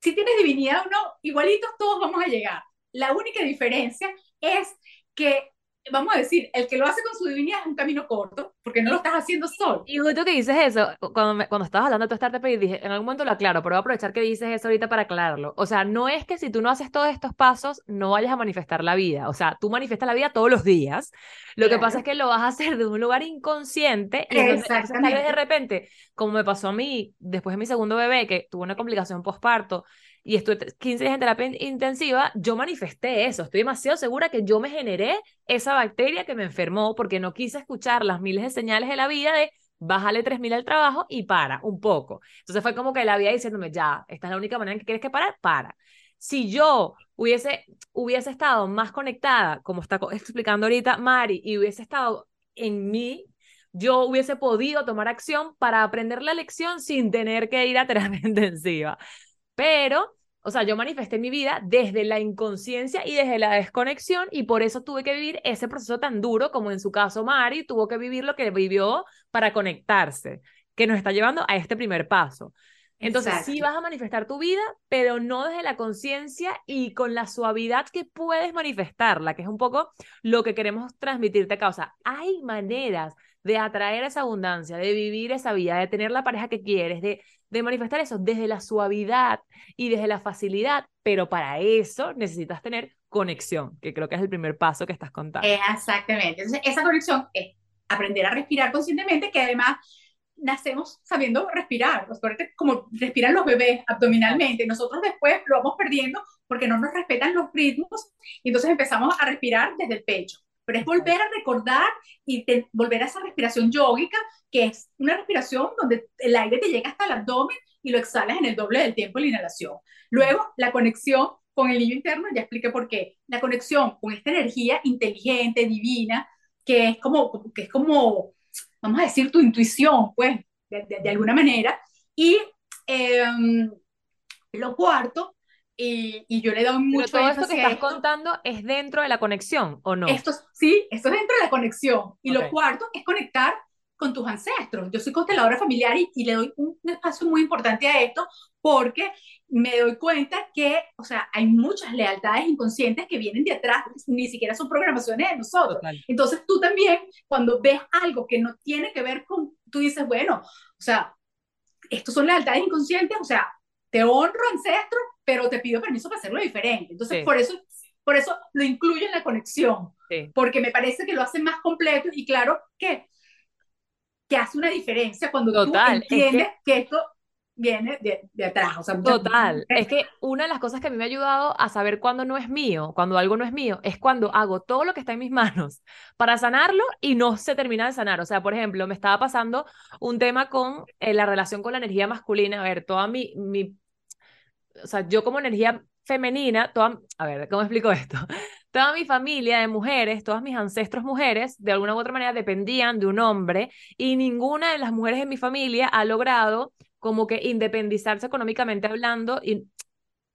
si tienes divinidad o no, igualitos todos vamos a llegar. La única diferencia es que vamos a decir, el que lo hace con su divinidad es un camino corto, porque no lo estás haciendo solo. Y justo que dices eso, cuando, cuando estabas hablando de tu startup, dije, en algún momento lo aclaro, pero voy a aprovechar que dices eso ahorita para aclararlo. O sea, no es que si tú no haces todos estos pasos, no vayas a manifestar la vida. O sea, tú manifiestas la vida todos los días. Lo que pasa es que lo vas a hacer de un lugar inconsciente y entonces, tal vez de repente, como me pasó a mí después de mi segundo bebé, que tuvo una complicación postparto, y estuve 15 días en terapia intensiva, yo manifesté eso. Estoy demasiado segura que yo me generé esa bacteria que me enfermó porque no quise escuchar las miles de señales de la vida de bájale 3.000 al trabajo y para un poco. Entonces fue como que la vida diciéndome, ya, esta es la única manera en que quieres que parar, para. Si yo hubiese, hubiese estado más conectada, como está explicando ahorita Mari, y hubiese estado en mí, yo hubiese podido tomar acción para aprender la lección sin tener que ir a terapia <laughs> intensiva. Pero o sea, yo manifesté mi vida desde la inconsciencia y desde la desconexión y por eso tuve que vivir ese proceso tan duro como en su caso Mari tuvo que vivir lo que vivió para conectarse, que nos está llevando a este primer paso. Entonces, sí vas a manifestar tu vida, pero no desde la conciencia y con la suavidad que puedes manifestarla, que es un poco lo que queremos transmitirte acá. O sea, hay maneras de atraer esa abundancia, de vivir esa vida, de tener la pareja que quieres, de de manifestar eso desde la suavidad y desde la facilidad, pero para eso necesitas tener conexión, que creo que es el primer paso que estás contando. Exactamente. Entonces, esa conexión es aprender a respirar conscientemente, que además nacemos sabiendo respirar, como respiran los bebés abdominalmente, nosotros después lo vamos perdiendo porque no nos respetan los ritmos y entonces empezamos a respirar desde el pecho pero es volver a recordar y volver a esa respiración yógica, que es una respiración donde el aire te llega hasta el abdomen y lo exhalas en el doble del tiempo de la inhalación. Luego, la conexión con el niño interno, ya expliqué por qué, la conexión con esta energía inteligente, divina, que es como, que es como vamos a decir, tu intuición, pues, de, alguna manera. Y em, lo cuarto y, yo le doy mucho Pero todo esto que estás contando es dentro de la conexión, ¿o no? Esto, sí, esto es dentro de la conexión. Y lo cuarto es conectar con tus ancestros. Yo soy consteladora familiar y, y, le doy un espacio muy importante a esto porque me doy cuenta que, o sea, hay muchas lealtades inconscientes que vienen de atrás, ni siquiera son programaciones de nosotros. Entonces tú también, cuando ves algo que no tiene que ver con, tú dices, bueno, o sea, estos son lealtades inconscientes, o sea, te honro ancestro, pero te pido permiso para hacerlo diferente. Entonces, por, eso, por eso lo incluyo en la conexión, porque me parece que lo hace más completo y claro que, que hace una diferencia cuando tú entiendes que... esto viene de, de atrás. O sea, Total. Es que una de las cosas que a mí me ha ayudado a saber cuándo no es mío, cuando algo no es mío, es cuando hago todo lo que está en mis manos para sanarlo y no se termina de sanar. O sea, por ejemplo, me estaba pasando un tema con eh, la relación con la energía masculina. A ver, toda mi, mi o sea, yo como energía femenina, toda, a ver, ¿cómo explico esto? <laughs> Toda mi familia de mujeres, todas mis ancestros mujeres, de alguna u otra manera dependían de un hombre y ninguna de las mujeres de mi familia ha logrado como que independizarse económicamente hablando y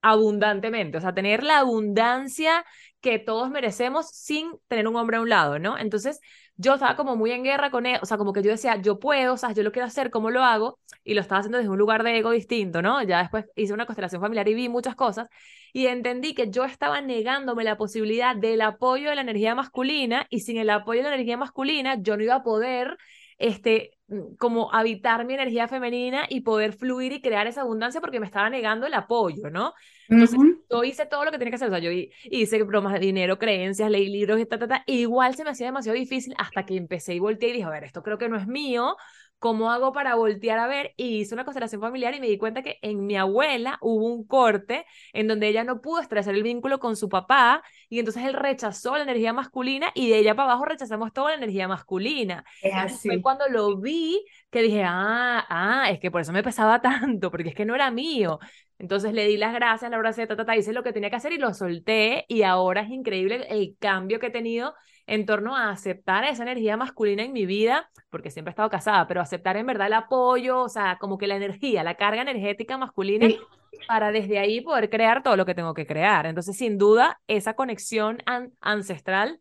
abundantemente, o sea, tener la abundancia que todos merecemos sin tener un hombre a un lado, ¿no? Entonces, yo estaba como muy en guerra con él, o sea, como que yo decía, yo puedo, o sea, yo lo quiero hacer, ¿cómo lo hago? Y lo estaba haciendo desde un lugar de ego distinto, ¿no? Ya después hice una constelación familiar y vi muchas cosas y entendí que yo estaba negándome la posibilidad del apoyo de la energía masculina y sin el apoyo de la energía masculina yo no iba a poder este, mm, como habitar mi energía femenina y poder fluir y crear esa abundancia porque me estaba negando el apoyo, ¿no? Entonces, yo hice todo lo que tenía que hacer, o sea, yo hice bromas de dinero, creencias, leí libros y ta, ta, ta, igual se me hacía demasiado difícil hasta que empecé y volteé y dije, a ver, esto creo que no es mío, ¿cómo hago para voltear a ver? Y hice una constelación familiar y me di cuenta que en mi abuela hubo un corte en donde ella no pudo establecer el vínculo con su papá y entonces él rechazó la energía masculina y de ella para abajo rechazamos toda la energía masculina. Es así. Fue cuando lo vi que dije, ah, ah, es que por eso me pesaba <laughs> tanto, porque es que no era mío. Entonces le di las gracias, la abracé, ta, ta, hice lo que tenía que hacer y lo solté y ahora es increíble el cambio que he tenido en torno a aceptar esa energía masculina en mi vida, porque siempre he estado casada, pero aceptar en verdad el apoyo, o sea, como que la energía, la carga energética masculina, para desde ahí poder crear todo lo que tengo que crear. Entonces, sin duda, esa conexión ancestral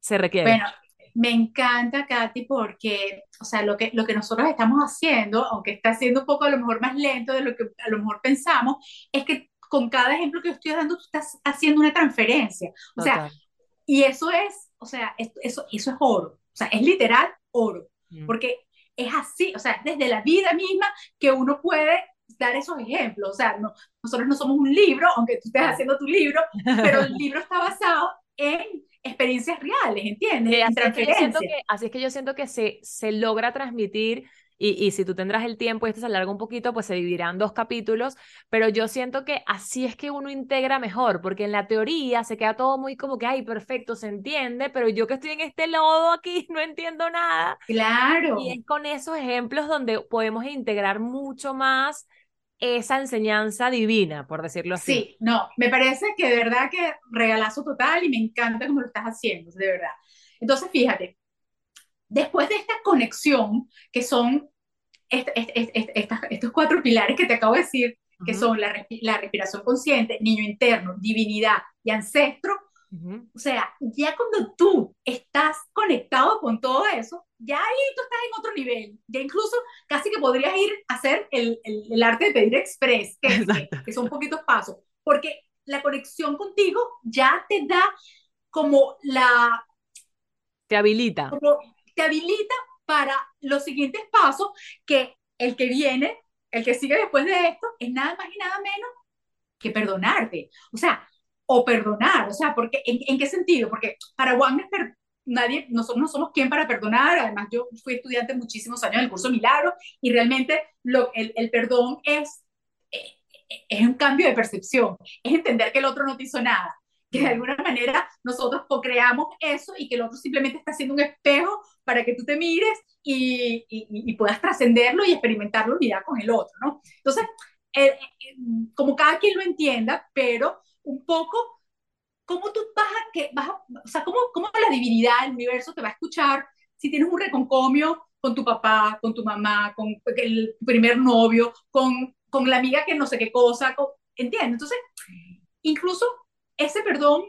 se requiere. Bueno, me encanta, Katy, porque, o sea, lo que, lo que nosotros estamos haciendo, aunque está siendo un poco a lo mejor más lento de lo que a lo mejor pensamos, es que con cada ejemplo que estoy dando, tú estás haciendo una transferencia. O sea, y eso es, o sea, eso, eso es oro, o sea, es literal oro, mm. porque es así, o sea, desde la vida misma que uno puede dar esos ejemplos, o sea, no, nosotros no somos un libro, aunque tú estés haciendo tu libro, pero el <laughs> libro está basado en experiencias reales, ¿entiendes? así, es que, así, es que yo siento que se, se logra transmitir y, si tú tendrás el tiempo y este se alarga un poquito, pues se dividirán dos capítulos, pero yo siento que así es que uno integra mejor, porque en la teoría se queda todo muy como que, ay, perfecto, se entiende, pero yo que estoy en este lodo aquí <laughs> no entiendo nada. Claro. Y es con esos ejemplos donde podemos integrar mucho más esa enseñanza divina, por decirlo así. Sí, no, me parece que de verdad que regalazo total y me encanta cómo lo estás haciendo, de verdad. Entonces, fíjate, después de esta conexión, que son estos cuatro pilares que te acabo de decir, que son la, respiración consciente, niño interno, divinidad y ancestro, o sea, ya cuando tú estás conectado con todo eso, ya ahí tú estás en otro nivel, ya incluso casi que podrías ir a hacer el, el, arte de pedir express, que, que son poquitos pasos, porque la conexión contigo ya te da como la... Te habilita te habilita para los siguientes pasos que el que viene, el que sigue después de esto, es nada más y nada menos que perdonarte. O sea, o perdonar, o sea, porque ¿en, qué sentido? Porque para Wagner nadie, nosotros no somos quien para perdonar, además yo fui estudiante muchísimos años en el curso Milagro y realmente lo, el, el perdón es, eh, es un cambio de percepción, es entender que el otro no te hizo nada, que de alguna manera nosotros co-creamos eso y que el otro simplemente está haciendo un espejo para que tú te mires y, y, puedas trascenderlo y experimentar la unidad con el otro, ¿no? Entonces, eh, eh, como cada quien lo entienda, pero un poco, ¿cómo tú vas a, que, vas o sea, cómo, cómo la divinidad, el universo te va a escuchar si tienes un reconcomio con tu papá, con tu mamá, con el primer novio, con, con la amiga que no sé qué cosa, ¿entiendes? Entonces, incluso ese perdón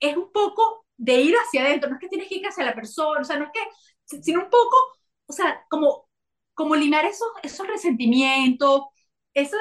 es un poco de ir hacia adentro, no es que tienes que ir hacia la persona, o sea, no es que, sino un poco, o sea, como, como limar esos, esos resentimientos, esa,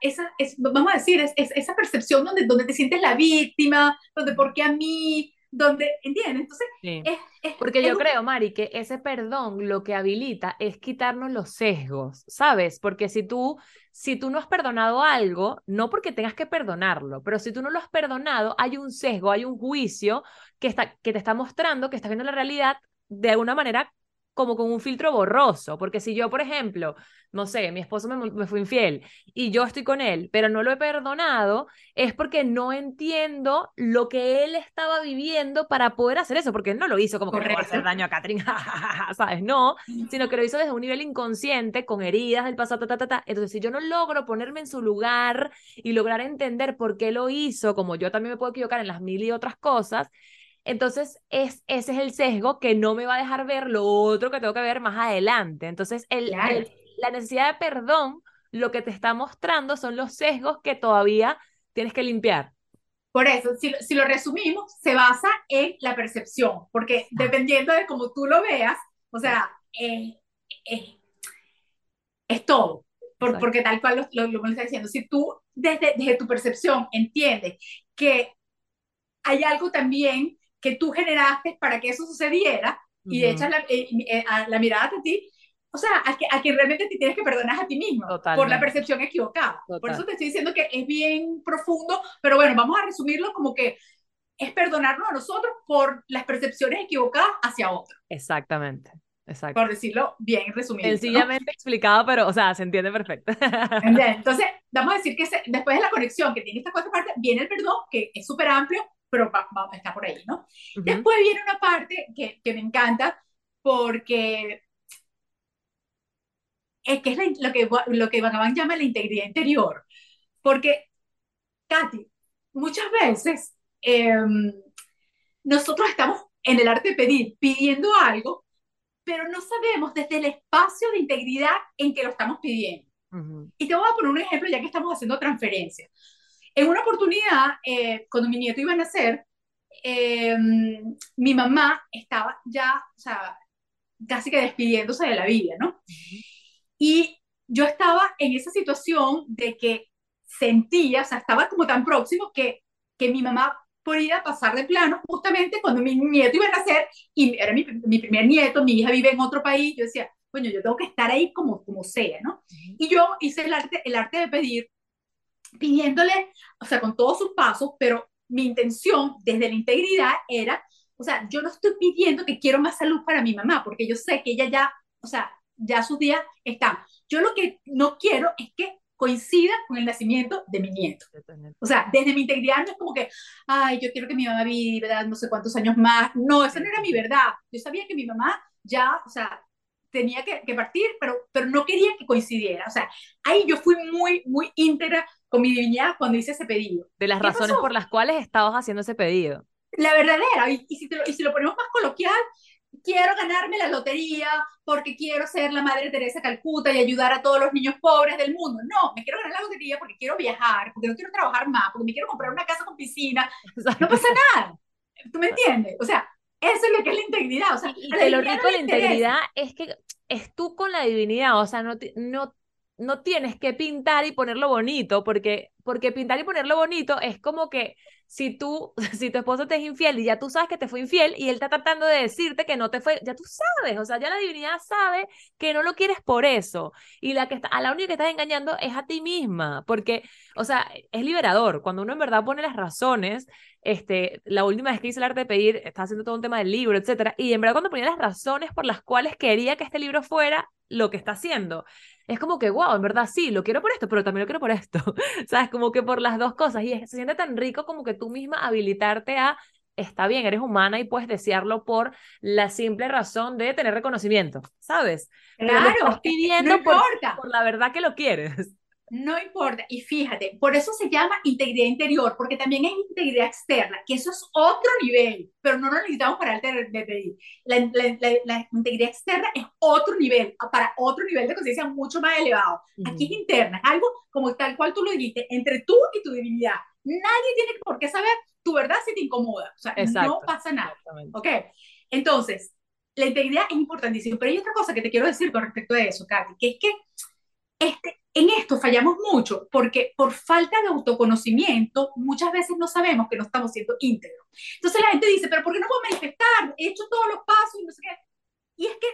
esa vamos a decir, es, esa percepción donde, donde te sientes la víctima, donde por qué a mí, donde, ¿entiendes? Entonces, es, porque yo creo, Mari, que ese perdón lo que habilita es quitarnos los sesgos, ¿sabes? Porque si tú, si tú no has perdonado algo, no porque tengas que perdonarlo, pero si tú no lo has perdonado, hay un sesgo, hay un juicio que, está, que te está mostrando que estás viendo la realidad de alguna manera como con un filtro borroso, porque si yo, por ejemplo, no sé, mi esposo me, fue infiel y yo estoy con él, pero no lo he perdonado, es porque no entiendo lo que él estaba viviendo para poder hacer eso, porque él no lo hizo como que a hacer daño a Catherine, <laughs> ¿sabes? No, sino que lo hizo desde un nivel inconsciente, con heridas del pasado, ta, ta, ta, Entonces, si yo no logro ponerme en su lugar y lograr entender por qué lo hizo, como yo también me puedo equivocar en las mil y otras cosas, entonces, es, ese es el sesgo que no me va a dejar ver lo otro que tengo que ver más adelante. Entonces, el, la necesidad de perdón, lo que te está mostrando son los sesgos que todavía tienes que limpiar. Por eso, si, si lo resumimos, se basa en la percepción, porque dependiendo de cómo tú lo veas, o sea, es todo. porque tal cual lo, lo, lo, está diciendo, si tú desde, desde tu percepción entiendes que hay algo también que tú generaste para que eso sucediera, y echas la, eh, eh, la mirada a ti, o sea, a, que, a quien realmente te tienes que perdonar a ti mismo por la percepción equivocada. Por eso te estoy diciendo que es bien profundo, pero bueno, vamos a resumirlo como que es perdonarnos a nosotros por las percepciones equivocadas hacia otros. Exactamente. Exacto. Por decirlo bien resumido. Sencillamente explicado, pero, o sea, se entiende perfecto. <laughs> Entonces, vamos a decir que después de la conexión que tiene estas cuatro partes, viene el perdón, que es súper amplio, pero va, está por ahí, ¿no? Después viene una parte que, que me encanta, porque es que es lo que lo que Van llama la integridad interior. Porque, Katy, muchas veces em, nosotros estamos en el arte de pedir, pidiendo algo, pero no sabemos desde el espacio de integridad en que lo estamos pidiendo. Y te voy a poner un ejemplo ya que estamos haciendo transferencia. En una oportunidad, eh, cuando mi nieto iba a nacer, em, mi mamá estaba ya, o sea, casi que despidiéndose de la vida, ¿no? Y yo estaba en esa situación de que sentía, o sea, estaba como tan próximo que, que mi mamá podía pasar de plano justamente cuando mi nieto iba a nacer y era mi, mi primer nieto, mi hija vive en otro país, yo decía, bueno, yo tengo que estar ahí como, como sea, ¿no? Y yo hice el arte, el arte de pedir, pidiéndole, o sea, con todos sus pasos, pero mi intención desde la integridad era, o sea, yo no estoy pidiendo que quiero más salud para mi mamá, porque yo sé que ella ya, o sea, ya sus días están. Yo lo que no quiero es que coincida con el nacimiento de mi nieto. O sea, desde mi integridad no es como que, ay, yo quiero que mi mamá viva no sé cuántos años más. No, esa no era mi verdad. Yo sabía que mi mamá ya, o sea, tenía que, que, partir, pero, pero no quería que coincidiera. O sea, ahí yo fui muy, muy íntegra con mi divinidad cuando hice ese pedido. De las razones por las cuales estabas haciendo ese pedido. La verdadera, y, y, si, y si lo ponemos más coloquial, quiero ganarme la lotería porque quiero ser la Madre Teresa Calcuta y ayudar a todos los niños pobres del mundo. No, me quiero ganar la lotería porque quiero viajar, porque no quiero trabajar más, porque me quiero comprar una casa con piscina. No pasa nada. ¿Tú me entiendes? O sea, eso es lo que es la integridad. O sea, y, lo rico de la integridad es que es tú con la divinidad, o sea, no, no, no tienes que pintar y ponerlo bonito, porque, porque pintar y ponerlo bonito es como que si tú, <laughs> si tu esposo te es infiel y ya tú sabes que te fue infiel y él está tratando de decirte que no te fue, ya tú sabes, o sea, ya la divinidad sabe que no lo quieres por eso. Y la que está, a la única que estás engañando es a ti misma, porque, o sea, es liberador. Cuando uno en verdad pone las razones, este, la última vez que hice el arte de pedir, estaba haciendo todo un tema del libro, etcétera, y en verdad cuando ponía las razones por las cuales quería que este libro fuera lo que está haciendo, es como que, wow, en verdad sí, lo quiero por esto, pero también lo quiero por esto, <laughs> ¿sabes? Como que por las dos cosas, y se siente tan rico como que tú misma habilitarte a, está bien, eres humana y puedes desearlo por la simple razón de tener reconocimiento, ¿sabes? Claro, pidiendo por, por la verdad que lo quieres. No importa. Y fíjate, por eso se llama integridad interior, porque también hay integridad externa, que eso es otro nivel, pero no lo necesitamos para el pedir. La, la, integridad externa es otro nivel, para otro nivel de conciencia mucho más elevado. Aquí es interna, es algo como tal cual tú lo dijiste, entre tú y tu divinidad. Nadie tiene por qué saber tu verdad si te incomoda. O sea, no pasa nada. ¿Ok? Entonces, la integridad es importantísima. Pero hay otra cosa que te quiero decir con respecto a eso, Katy, que es que este, en esto fallamos mucho porque por falta de autoconocimiento muchas veces no sabemos que no estamos siendo íntegros. Entonces la gente dice, pero ¿por qué no puedo manifestar? He hecho todos los pasos y no sé qué. Y es que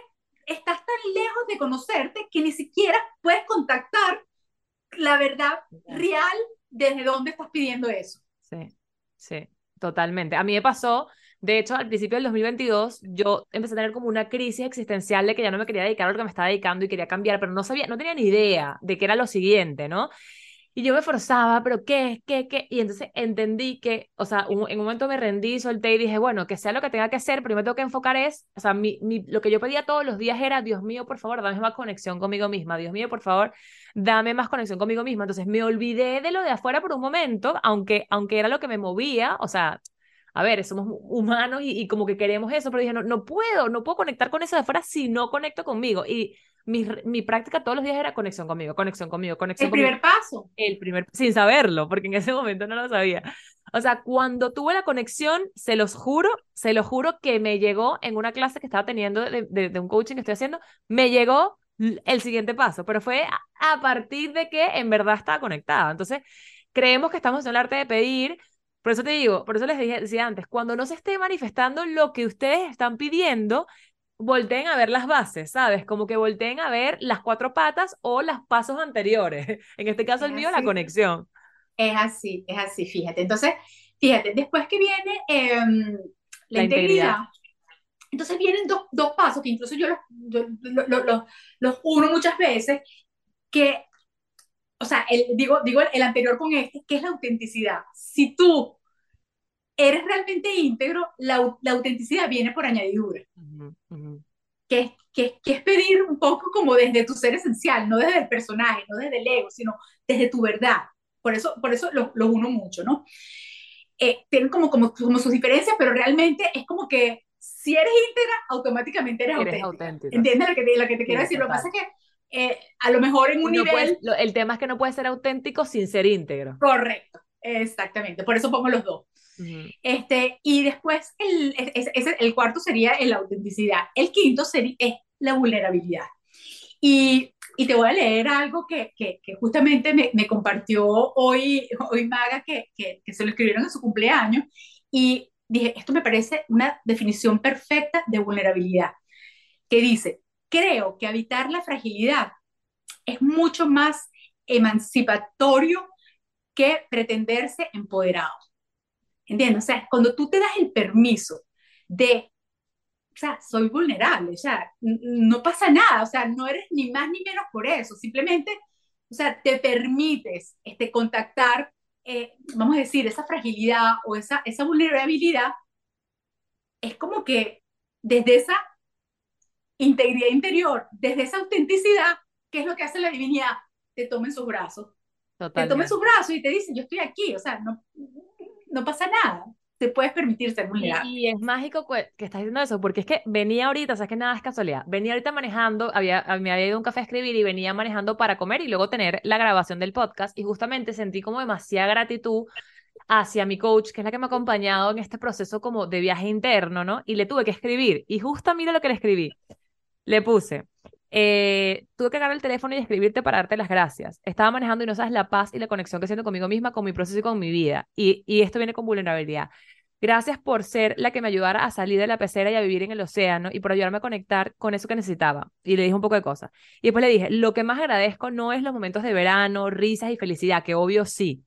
estás tan lejos de conocerte que ni siquiera puedes contactar la verdad real desde dónde estás pidiendo eso. Sí, sí, totalmente. A mí me pasó de hecho, al principio del 2022 yo empecé a tener como una crisis existencial de que ya no me quería dedicar a lo que me estaba dedicando y quería cambiar, pero no sabía, no tenía ni idea de qué era lo siguiente, ¿no? Y yo me forzaba, pero ¿qué? ¿Qué? ¿Qué? Y entonces entendí que, o sea, en un momento me rendí, solté y dije, bueno, que sea lo que tenga que hacer, me tengo que enfocar es, o sea, mi, mi, lo que yo pedía todos los días era, Dios mío, por favor, dame más conexión conmigo misma, Dios mío, por favor, dame más conexión conmigo misma. Entonces me olvidé de lo de afuera por un momento, aunque, aunque era lo que me movía, o sea, a ver, somos humanos y, como que queremos eso, pero dije, no, no puedo, no puedo conectar con eso de afuera si no conecto conmigo. Y mi, mi práctica todos los días era conexión conmigo, conexión conmigo, conexión El primer paso. El primer, sin saberlo, porque en ese momento no lo sabía. O sea, cuando tuve la conexión, se los juro, se los juro que me llegó en una clase que estaba teniendo de, de, un coaching que estoy haciendo, me llegó el siguiente paso, pero fue a, a partir de que en verdad estaba conectada. Entonces, creemos que estamos en el arte de pedir, por eso te digo, por eso les dije, decía antes, cuando no se esté manifestando lo que ustedes están pidiendo, volteen a ver las bases, ¿sabes? Como que volteen a ver las cuatro patas o los pasos anteriores. <laughs> En este caso, el mío, la conexión. Es así, es así, fíjate. Entonces, fíjate, después que viene em, la, integridad, entonces vienen dos, dos, pasos que incluso yo los, los, los, uno muchas veces, que, o sea, el, digo, digo el, anterior con este, que es la autenticidad. Si tú eres realmente íntegro, la, la autenticidad viene por añadidura. Que, que, que, es pedir un poco como desde tu ser esencial, no desde el personaje, no desde el ego, sino desde tu verdad. Por eso, por eso los lo uno mucho, ¿no? Eh, tienen como, como, como sus diferencias, pero realmente es como que si eres íntegra, automáticamente eres, eres auténtica. ¿Entiendes lo que, te, lo que te quiero decir? Lo que pasa es que eh, a lo mejor en un nivel... el tema es que no puede ser auténtico sin ser íntegro. Correcto, exactamente. Por eso pongo los dos. Este, y después el, el cuarto sería la autenticidad. El quinto sería, es la vulnerabilidad. Y, y, te voy a leer algo que, que, que justamente me, me, compartió hoy, hoy Maga, que, que, se lo escribieron en su cumpleaños. Y dije, esto me parece una definición perfecta de vulnerabilidad, que dice, creo que evitar la fragilidad es mucho más emancipatorio que pretenderse empoderado. ¿Entiendes? O sea, cuando tú te das el permiso de, o sea, soy vulnerable, o sea, no pasa nada, o sea, no eres ni más ni menos por eso, simplemente, o sea, te permites este, contactar eh, vamos a decir, esa fragilidad o esa, esa vulnerabilidad, es como que desde esa integridad interior, desde esa autenticidad, ¿qué es lo que hace la divinidad? Te toma en sus brazos. Te toma en sus brazos y te dice, yo estoy aquí, o sea, no, no pasa nada te puedes permitir ser vulnerable. Y, es mágico que, estás diciendo eso, porque es que venía ahorita, o sea, que nada es casualidad, venía ahorita manejando, había, me había ido a un café a escribir y venía manejando para comer y luego tener la grabación del podcast y justamente sentí como demasiada gratitud hacia mi coach, que es la que me ha acompañado en este proceso como de viaje interno, ¿no? Y le tuve que escribir y justo mira lo que le escribí. Le puse, eh, tuve que agarrar el teléfono y escribirte para darte las gracias. Estaba manejando y no sabes la paz y la conexión que siento conmigo misma, con mi proceso y con mi vida. Y, y esto viene con vulnerabilidad. Gracias por ser la que me ayudara a salir de la pecera y a vivir en el océano y por ayudarme a conectar con eso que necesitaba. Y le dije un poco de cosas. Y después le dije, lo que más agradezco no es los momentos de verano, risas y felicidad, que obvio sí,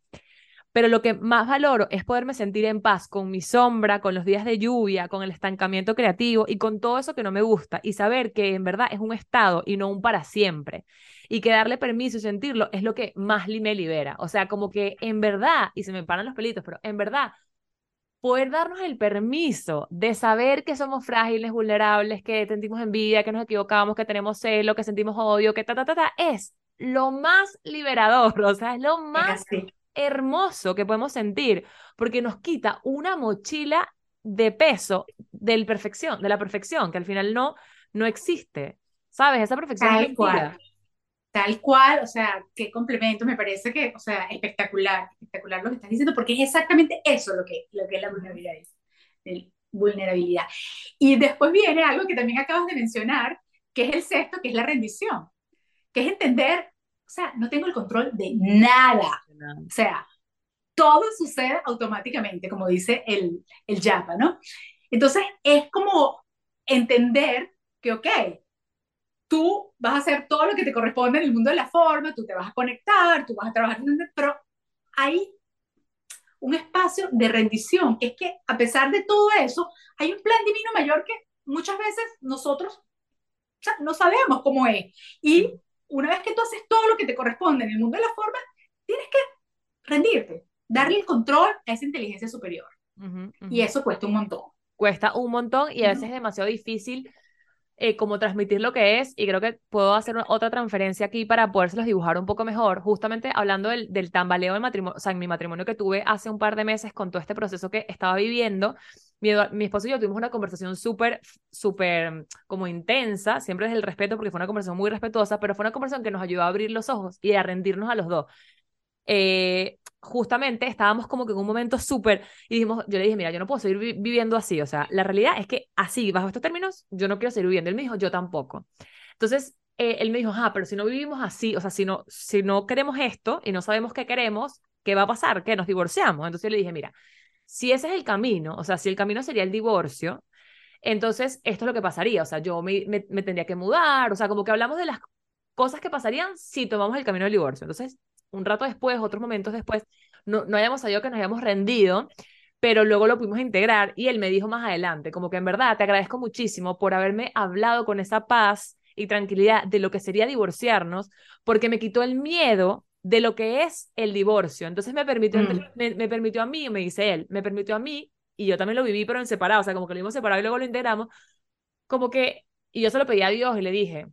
pero lo que más valoro es poderme sentir en paz con mi sombra, con los días de lluvia, con el estancamiento creativo y con todo eso que no me gusta y saber que en verdad es un estado y no un para siempre. Y que darle permiso y sentirlo es lo que más me libera. O sea, como que en verdad, y se me paran los pelitos, pero en verdad, poder darnos el permiso de saber que somos frágiles, vulnerables, que sentimos envidia, que nos equivocamos, que tenemos celo, que sentimos odio, que ta, ta, ta, ta, es lo más liberador, <laughs> o sea, es lo más hermoso que podemos sentir, porque nos quita una mochila de peso del perfección, de la perfección, que al final no, no existe. ¿Sabes? Esa perfección Tal cual. Tal cual, o sea, qué complemento, me parece que, o sea, espectacular, espectacular lo que estás diciendo, porque es exactamente eso lo que, lo que es la vulnerabilidad. vulnerabilidad. Y después viene algo que también acabas de mencionar, que es el sexto, que es la rendición, que es entender o sea, no tengo el control de nada. O sea, todo sucede automáticamente, como dice el, el Japa, ¿no? Entonces, es como entender que, ok, tú vas a hacer todo lo que te corresponde en el mundo de la forma, tú te vas a conectar, tú vas a trabajar, pero hay un espacio de rendición, que es que a pesar de todo eso, hay un plan divino mayor que muchas veces nosotros o sea, no sabemos cómo es. Y una vez que tú haces todo lo que te corresponde en el mundo de la forma, tienes que rendirte, darle el control a esa inteligencia superior. Y eso cuesta un montón. Cuesta un montón y a veces es demasiado difícil eh, como transmitir lo que es y creo que puedo hacer otra transferencia aquí para podérselos dibujar un poco mejor, justamente hablando del, del tambaleo del matrimonio, o sea, en mi matrimonio que tuve hace un par de meses con todo este proceso que estaba viviendo, mi, mi esposo y yo tuvimos una conversación súper, súper como intensa, siempre desde el respeto porque fue una conversación muy respetuosa, pero fue una conversación que nos ayudó a abrir los ojos y a rendirnos a los dos. Eh, justamente estábamos como que en un momento súper, y dijimos, yo le dije, mira, yo no puedo seguir viviendo así, o sea, la realidad es que así, bajo estos términos, yo no quiero seguir viviendo. Él me dijo, yo tampoco. Entonces, eh, él me dijo, ah, pero si no vivimos así, o sea, si no, si no queremos esto y no sabemos qué queremos, ¿qué va a pasar? Que nos divorciamos. Entonces yo le dije, mira, si ese es el camino, o sea, si el camino sería el divorcio, entonces esto es lo que pasaría, o sea, yo me, me, me tendría que mudar, o sea, como que hablamos de las cosas que pasarían si tomamos el camino del divorcio. Entonces, un rato después, otros momentos después, no, no hayamos sabido que nos hayamos rendido, pero luego lo pudimos integrar y él me dijo más adelante, como que en verdad te agradezco muchísimo por haberme hablado con esa paz y tranquilidad de lo que sería divorciarnos, porque me quitó el miedo de lo que es el divorcio. Entonces me permitió, Mm. me, me permitió a mí, me dice él, me permitió a mí, y yo también lo viví, pero en separado, o sea, como que lo vimos separado y luego lo integramos, como que, y yo se lo pedí a Dios y le dije,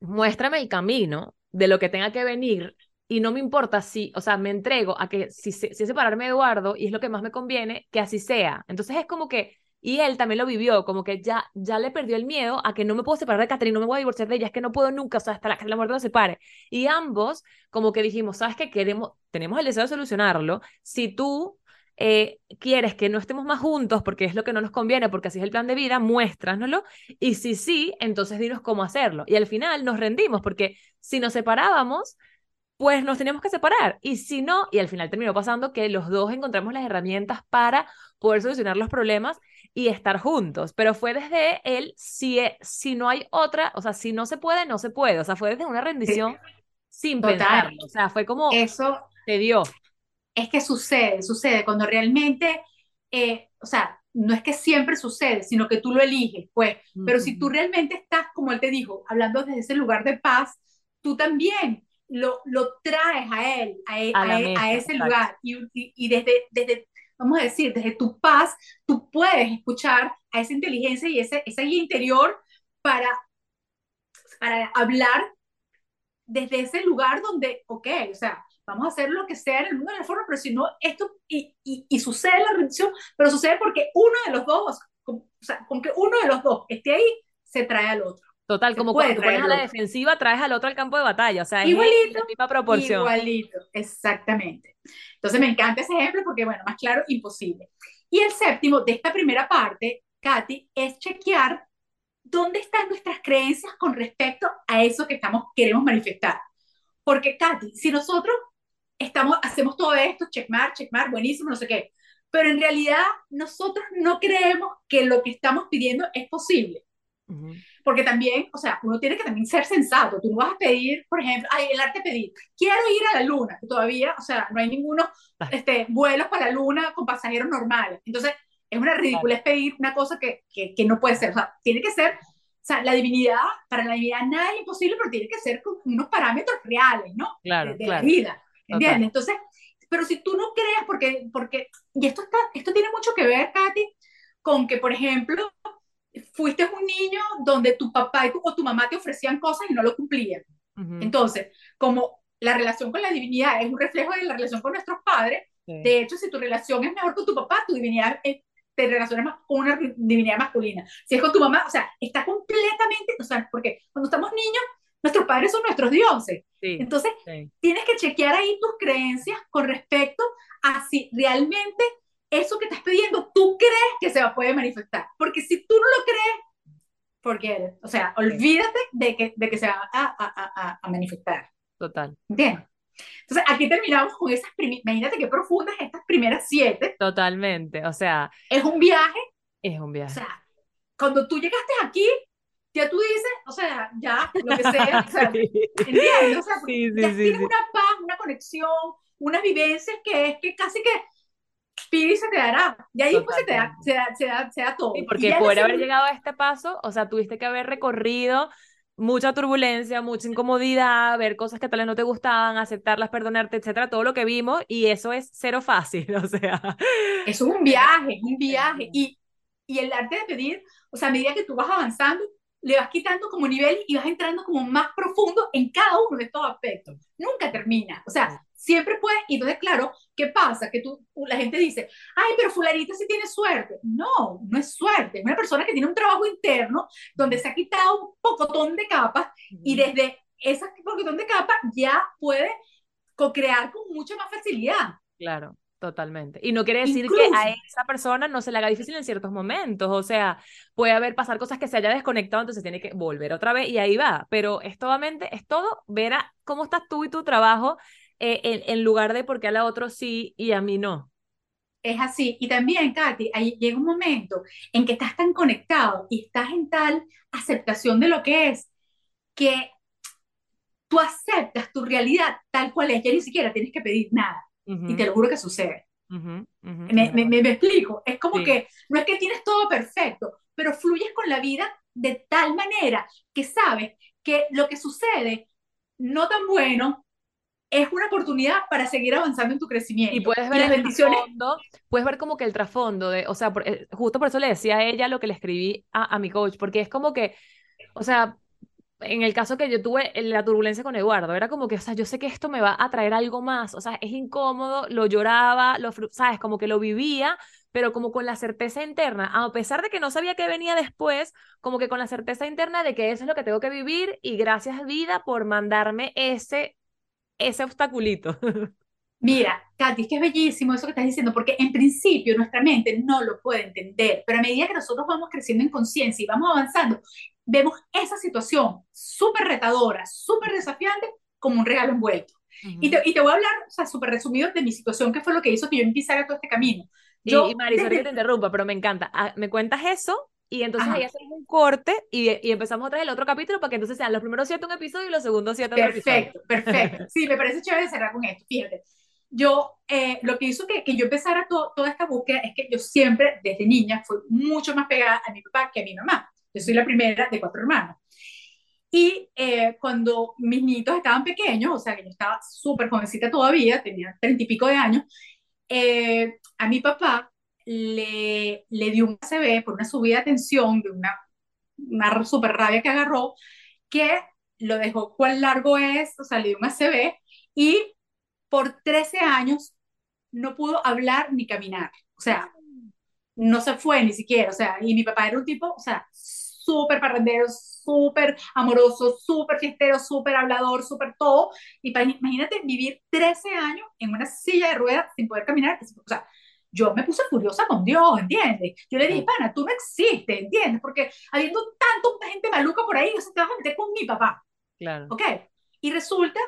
muéstrame el camino de lo que tenga que venir y no me importa si, o sea, me entrego a que si, si separarme de Eduardo y es lo que más me conviene, que así sea. Entonces es como que, y él también lo vivió, como que ya, ya le perdió el miedo a que no me puedo separar de Catherine, no me voy a divorciar de ella, es que no puedo nunca, o sea, hasta la, que la muerte nos separe. Y ambos, como que dijimos, ¿sabes qué? Queremos, tenemos el deseo de solucionarlo. Si tú eh, quieres que no estemos más juntos porque es lo que no nos conviene, porque así es el plan de vida, muéstranoslo. Y si sí, entonces dinos cómo hacerlo. Y al final nos rendimos porque si nos separábamos, pues nos teníamos que separar. Y si no, y al final terminó pasando que los dos encontramos las herramientas para poder solucionar los problemas y estar juntos. Pero fue desde él, si, e- si no hay otra, o sea, si no se puede, no se puede. O sea, fue desde una rendición sin Total. pensarlo. O sea, fue como Eso te dio. es que sucede, sucede cuando realmente, eh, o sea, no es que siempre sucede, sino que tú lo eliges, pues. Pero si tú realmente estás, como él te dijo, hablando desde ese lugar de paz, tú también lo, lo traes a él, a, e- A e- mesa, a ese exacto. lugar. Y, y- y desde, desde, vamos a decir, desde tu paz, tú puedes escuchar a esa inteligencia y ese, guía interior para, para hablar desde ese lugar donde, ok, o sea, vamos a hacer lo que sea en el mundo de la forma, pero si no, esto, y, y, y sucede la rendición, pero sucede porque uno de los dos, con, o sea, con que uno de los dos esté ahí, se trae al otro. Total, Se como cuando te pones a la defensiva, traes al otro al campo de batalla. O sea, es Igualito, la misma proporción. igualito, exactamente. Entonces me encanta ese ejemplo porque, bueno, más claro, imposible. Y el séptimo de esta primera parte, Katy, es chequear dónde están nuestras creencias con respecto a eso que estamos, queremos manifestar. Porque, Katy, si nosotros estamos, hacemos todo esto, checkmark, checkmark, buenísimo, no sé qué, pero en realidad nosotros no creemos que lo que estamos pidiendo es posible. Ujú. Porque también, o sea, uno tiene que también ser sensato. Tú no vas a pedir, por ejemplo, ay, el arte pedir, quiero ir a la luna, que todavía, o sea, no hay ninguno este, vuelos para la luna con pasajeros normales. Entonces, es una ridiculez pedir una cosa que, que, que no puede ser. O sea, tiene que ser, o sea, la divinidad, para la divinidad nada es imposible, pero tiene que ser con unos parámetros reales, ¿no? Claro, de, de claro. la vida. ¿entiendes? Entonces, pero si tú no creas, porque, porque y esto, está, esto tiene mucho que ver, Katy, con que, por ejemplo, fuiste un niño donde tu papá y tu, o tu mamá te ofrecían cosas y no lo cumplían. Ujú. Entonces, como la relación con la divinidad es un reflejo de la relación con nuestros padres, Sí. de hecho, si tu relación es mejor con tu papá, tu divinidad es- te relacionas más con una divinidad masculina. Si es con tu mamá, o sea, está completamente, o sea, porque cuando estamos niños, nuestros padres son nuestros dioses. Sí, Entonces, sí. tienes que chequear ahí tus creencias con respecto a si realmente eso que estás pidiendo, tú crees que se va a poder manifestar. Porque si tú no lo crees, forget it. O sea, olvídate de que, de que se va a, a, a, a manifestar. Total. ¿Entiendes? Entonces, aquí terminamos con esas primeras, imagínate qué profundas estas primeras siete. Totalmente. O sea, Es un viaje, es un o viaje. sea, cuando tú llegaste aquí, ya tú dices, o sea, ya, lo que sea, o sea. <laughs> O sea, Sí, sí, ya sí, tienes una paz, una conexión, unas vivencias que es que casi que pide y se te dará. Y ahí pues se te da, se da, se da, se da todo. Sí, Y porque la haber llegado a este paso, o sea, tuviste que haber recorrido mucha turbulencia, mucha incomodidad, ver cosas que tal vez no te gustaban, aceptarlas, perdonarte, etcétera, todo lo que vimos, y eso es cero fácil, <laughs> o sea. Eso es un viaje, un viaje. Y, y el arte de pedir, o sea, a medida que tú vas avanzando, le vas quitando como nivel y vas entrando como más profundo en cada uno de estos aspectos. Nunca termina. O sea, siempre puedes. Y entonces, claro, ¿qué pasa? Que tú, la gente dice, ay, pero fulanita sí tiene suerte. No, no es suerte. Es una persona que tiene un trabajo interno donde se ha quitado un pocotón de capas y desde ese pocotón de capas ya puede co-crear con mucha más facilidad. Claro, totalmente. Y no quiere decir Incluso- que a esa persona no se le haga difícil en ciertos momentos, o sea, puede haber pasar cosas que se haya desconectado, entonces tiene que volver otra vez y ahí va, pero es totalmente, es todo ver a cómo estás tú y tu trabajo eh, en, en lugar de por qué a la otro sí y a mí no. Es así. Y también, Katy, ahí llega un momento en que estás tan conectado y estás en tal aceptación de lo que es, que tú aceptas tu realidad tal cual es, ya ni siquiera tienes que pedir nada. Y te lo juro que sucede. me, me, me, explico. Es como que no es que tienes todo perfecto, pero fluyes con la vida de tal manera que sabes que lo que sucede no tan bueno es una oportunidad para seguir avanzando en tu crecimiento. Y puedes ver las bendiciones. puedes ver como que el trasfondo de, o sea, eh, justo por eso le decía a ella lo que le escribí a, a mi coach, porque es como que, o sea, en el caso que yo tuve la turbulencia con Eduardo, era como que, o sea, yo sé que esto me va a traer algo más, o sea, es incómodo, lo lloraba, lo, sabes, como que lo vivía, pero como con la certeza interna, a pesar de que no sabía qué venía después, como que con la certeza interna de que eso es lo que tengo que vivir y gracias vida por mandarme ese ese obstaculito. <laughs> Mira, Katy, es que es bellísimo eso que estás diciendo, porque en principio nuestra mente no lo puede entender, pero a medida que nosotros vamos creciendo en conciencia y vamos avanzando, vemos esa situación súper retadora, súper desafiante, como un regalo envuelto. y, te, y, te, voy a hablar, o sea, súper resumido de mi situación, que fue lo que hizo que yo empezara todo este camino. Yo, y, y Marisol, que te interrumpa, pero me encanta. Ah, ¿Me cuentas eso? Y entonces ahí hacemos un corte y, y, empezamos otra vez el otro capítulo para que entonces sean los primeros siete un episodio y los segundos siete otro Perfecto, perfecto. <laughs> Sí, me parece chévere cerrar con esto. Fíjate, yo, eh, lo que hizo que, que yo empezara toda esta búsqueda es que yo siempre, desde niña, fui mucho más pegada a mi papá que a mi mamá. Yo soy la primera de cuatro hermanos. Y eh, cuando mis niños estaban pequeños, o sea, que yo estaba súper jovencita todavía, tenía treinta y pico de años, eh, a mi papá le, le dio un ACV por una subida de tensión, de una, una super rabia que agarró, que lo dejó cuán largo es, o sea, le dio un ACV y por 13 años no pudo hablar ni caminar. O sea, no se fue ni siquiera. O sea, y mi papá era un tipo, o sea, súper parrandero, súper amoroso, súper fiestero, súper hablador, súper todo. Y imagínate vivir 13 años en una silla de ruedas sin poder caminar. O sea, yo me puse furiosa con Dios, ¿entiendes? Yo le dije, pana, tú no existes, ¿entiendes? Porque habiendo tanta gente maluca por ahí, no se te vas a meter con mi papá. Claro. ¿Ok? Y resulta,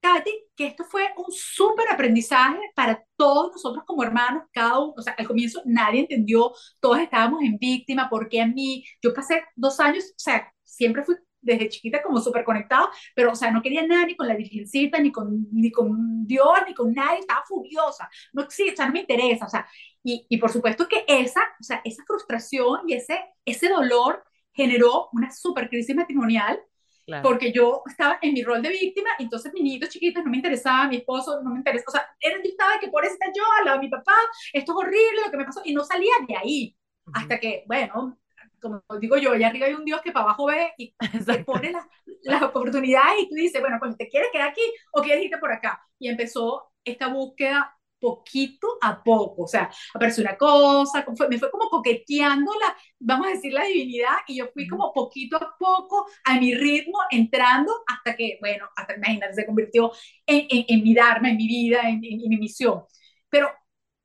Katy, que esto fue un súper aprendizaje para todos nosotros como hermanos, cada uno, o sea, al comienzo nadie entendió, todos estábamos en víctima, porque a mí, yo pasé dos años, o sea, siempre fui desde chiquita como súper conectado, pero, o sea, no quería nada ni con la Virgencita, ni con, ni con Dios, ni con nadie, estaba furiosa, no, sí, o sea, no me interesa, o sea, y, y por supuesto que esa, o sea, esa frustración y ese, ese dolor generó una súper crisis matrimonial, Claro. porque yo estaba en mi rol de víctima, entonces mis niños chiquitos no me interesaban, mi esposo no me interesaba, o sea, era, yo estaba que por eso está yo al lado de mi papá, esto es horrible lo que me pasó, y no salía de ahí, uh -huh. hasta que, bueno, como digo yo, allá arriba hay un Dios que para abajo ve y te pone las la oportunidades y tú dices, bueno, pues te quieres quedar aquí o quieres irte por acá. Y empezó esta búsqueda poquito a poco, o sea, apareció una cosa, me fue como coqueteando la, vamos a decir, la divinidad y yo fui como poquito a poco a mi ritmo entrando hasta que, bueno, hasta imagínate, se convirtió en, en, en mi dharma, en mi vida, en, en, en mi misión. Pero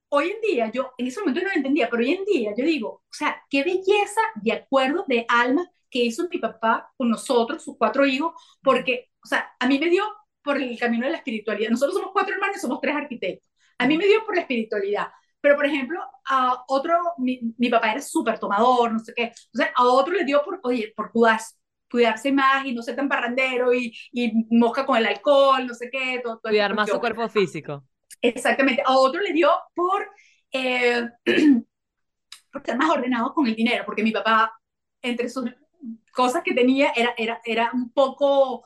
hoy en día, yo en ese momento no lo entendía, pero hoy en día yo digo, o sea, qué belleza de acuerdo de alma que hizo mi papá con nosotros, sus cuatro hijos, porque, o sea, a mí me dio por el camino de la espiritualidad. Nosotros somos cuatro hermanos, somos tres arquitectos. A mí me dio por la espiritualidad. Pero, por ejemplo, a otro, mi, mi papá era súper tomador, no sé qué. Entonces, a otro le dio por, oye, por cuidarse, cuidarse más y no ser tan parrandero y, y mosca con el alcohol, no sé qué. Todo, todo Cuidar más su cuerpo físico. Exactamente. A otro le dio por, eh, <clears throat> por estar más ordenado con el dinero, porque mi papá, entre sus cosas que tenía, era, era, era un poco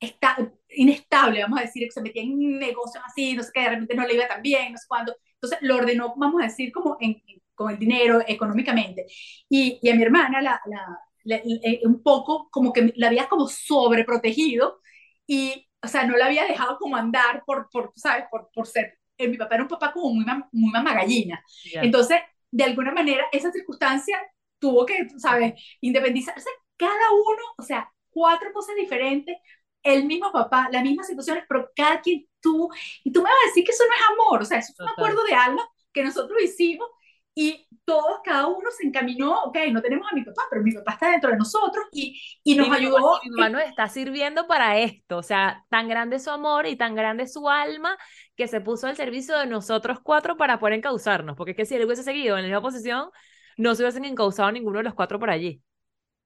esta, inestable, vamos a decir, que se metía en negocios así, no sé qué, de repente no le iba tan bien, no sé cuándo. Entonces lo ordenó, vamos a decir, como en, con el dinero, económicamente. Y, y a mi hermana, la, la, la, un poco como que la había como sobreprotegido y o sea, no la había dejado como andar por, por ¿sabes? Por, por ser, eh, mi papá era un papá como muy, muy mamagallina. Yeah. Entonces, de alguna manera, esa circunstancia tuvo que, ¿sabes? Independizarse cada uno, o sea, cuatro cosas diferentes, el mismo papá, las mismas situaciones, pero cada quien tú, y tú me vas a decir que eso no es amor, o sea, eso fue un acuerdo de alma que nosotros hicimos y todos, cada uno se encaminó, ok, no tenemos a mi papá, pero mi papá está dentro de nosotros y, y nos ayudó. Mi mamá nos está sirviendo para esto, o sea, tan grande su amor y tan grande su alma que se puso al servicio de nosotros cuatro para poder encauzarnos, porque es que si él hubiese seguido en la misma posición, no se hubiesen encauzado ninguno de los cuatro por allí.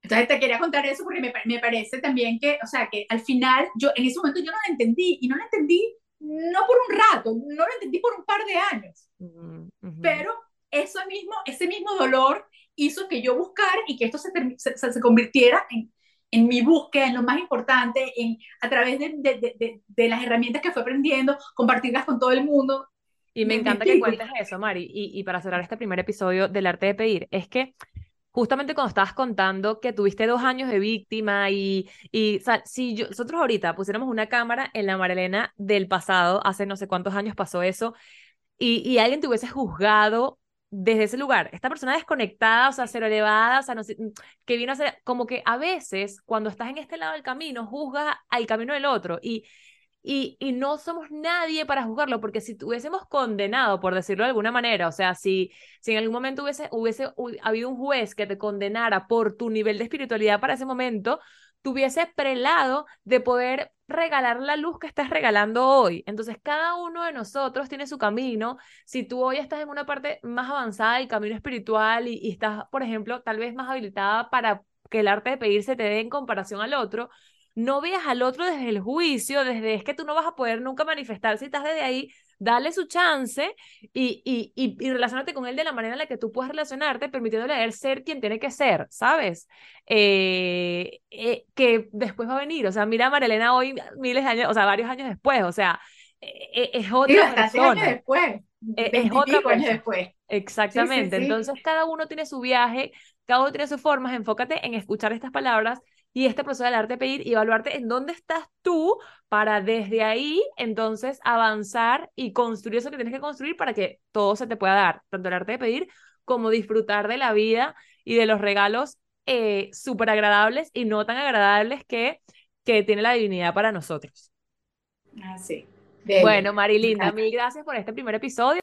Entonces te quería contar eso porque me, me, parece también que, o sea, que al final, yo en ese momento yo no lo entendí y no lo entendí no por un rato, no lo entendí por un par de años, pero eso mismo, ese mismo dolor hizo que yo buscara y que esto se, se, se convirtiera en, en, mi búsqueda, en lo más importante, en, a través de, de, de, de, las herramientas que fue aprendiendo, compartirlas con todo el mundo. Y me, encanta que cuentes eso, Mari. Y, y para cerrar este primer episodio del arte de pedir, es que justamente cuando estabas contando que tuviste dos años de víctima y, y o sea, si yo, nosotros ahorita pusiéramos una cámara en la Marilena del pasado, hace no sé cuántos años pasó eso, y, y alguien te hubiese juzgado desde ese lugar, esta persona desconectada, o sea, cero elevada, o sea, mm, que vino a ser, como que a veces cuando estás en este lado del camino, juzgas al camino del otro y, y, y no somos nadie para juzgarlo, porque si tuviésemos condenado, por decirlo de alguna manera, o sea, si, si en algún momento hubiese, hubiese habido un juez que te condenara por tu nivel de espiritualidad para ese momento, tuviese prelado de poder regalar la luz que estás regalando hoy. Entonces, cada uno de nosotros tiene su camino. Si tú hoy estás en una parte más avanzada del camino espiritual y, y estás, por ejemplo, tal vez más habilitada para que el arte de pedir se te dé en comparación al otro, no veas al otro desde el juicio, desde es que tú no vas a poder nunca manifestar si estás desde ahí, dale su chance y, y, y, y relacionarte con él de la manera en la que tú puedes relacionarte, permitiéndole a él ser quien tiene que ser, ¿sabes? Eh, eh, que después va a venir, o sea, mira a Marilena hoy miles de años, o sea, varios años después, o sea, eh, es otra persona. Años después. Es otra persona. después. Exactamente, entonces cada uno tiene su viaje, cada uno tiene sus formas, enfócate en escuchar estas palabras y este proceso del arte pedir y evaluarte en dónde estás tú para desde ahí entonces avanzar y construir eso que tienes que construir para que todo se te pueda dar, tanto el arte de pedir como disfrutar de la vida y de los regalos eh, súper agradables y no tan agradables que, que tiene la divinidad para nosotros. Ah, sí. Bueno, Marilinda, mil gracias por este primer episodio.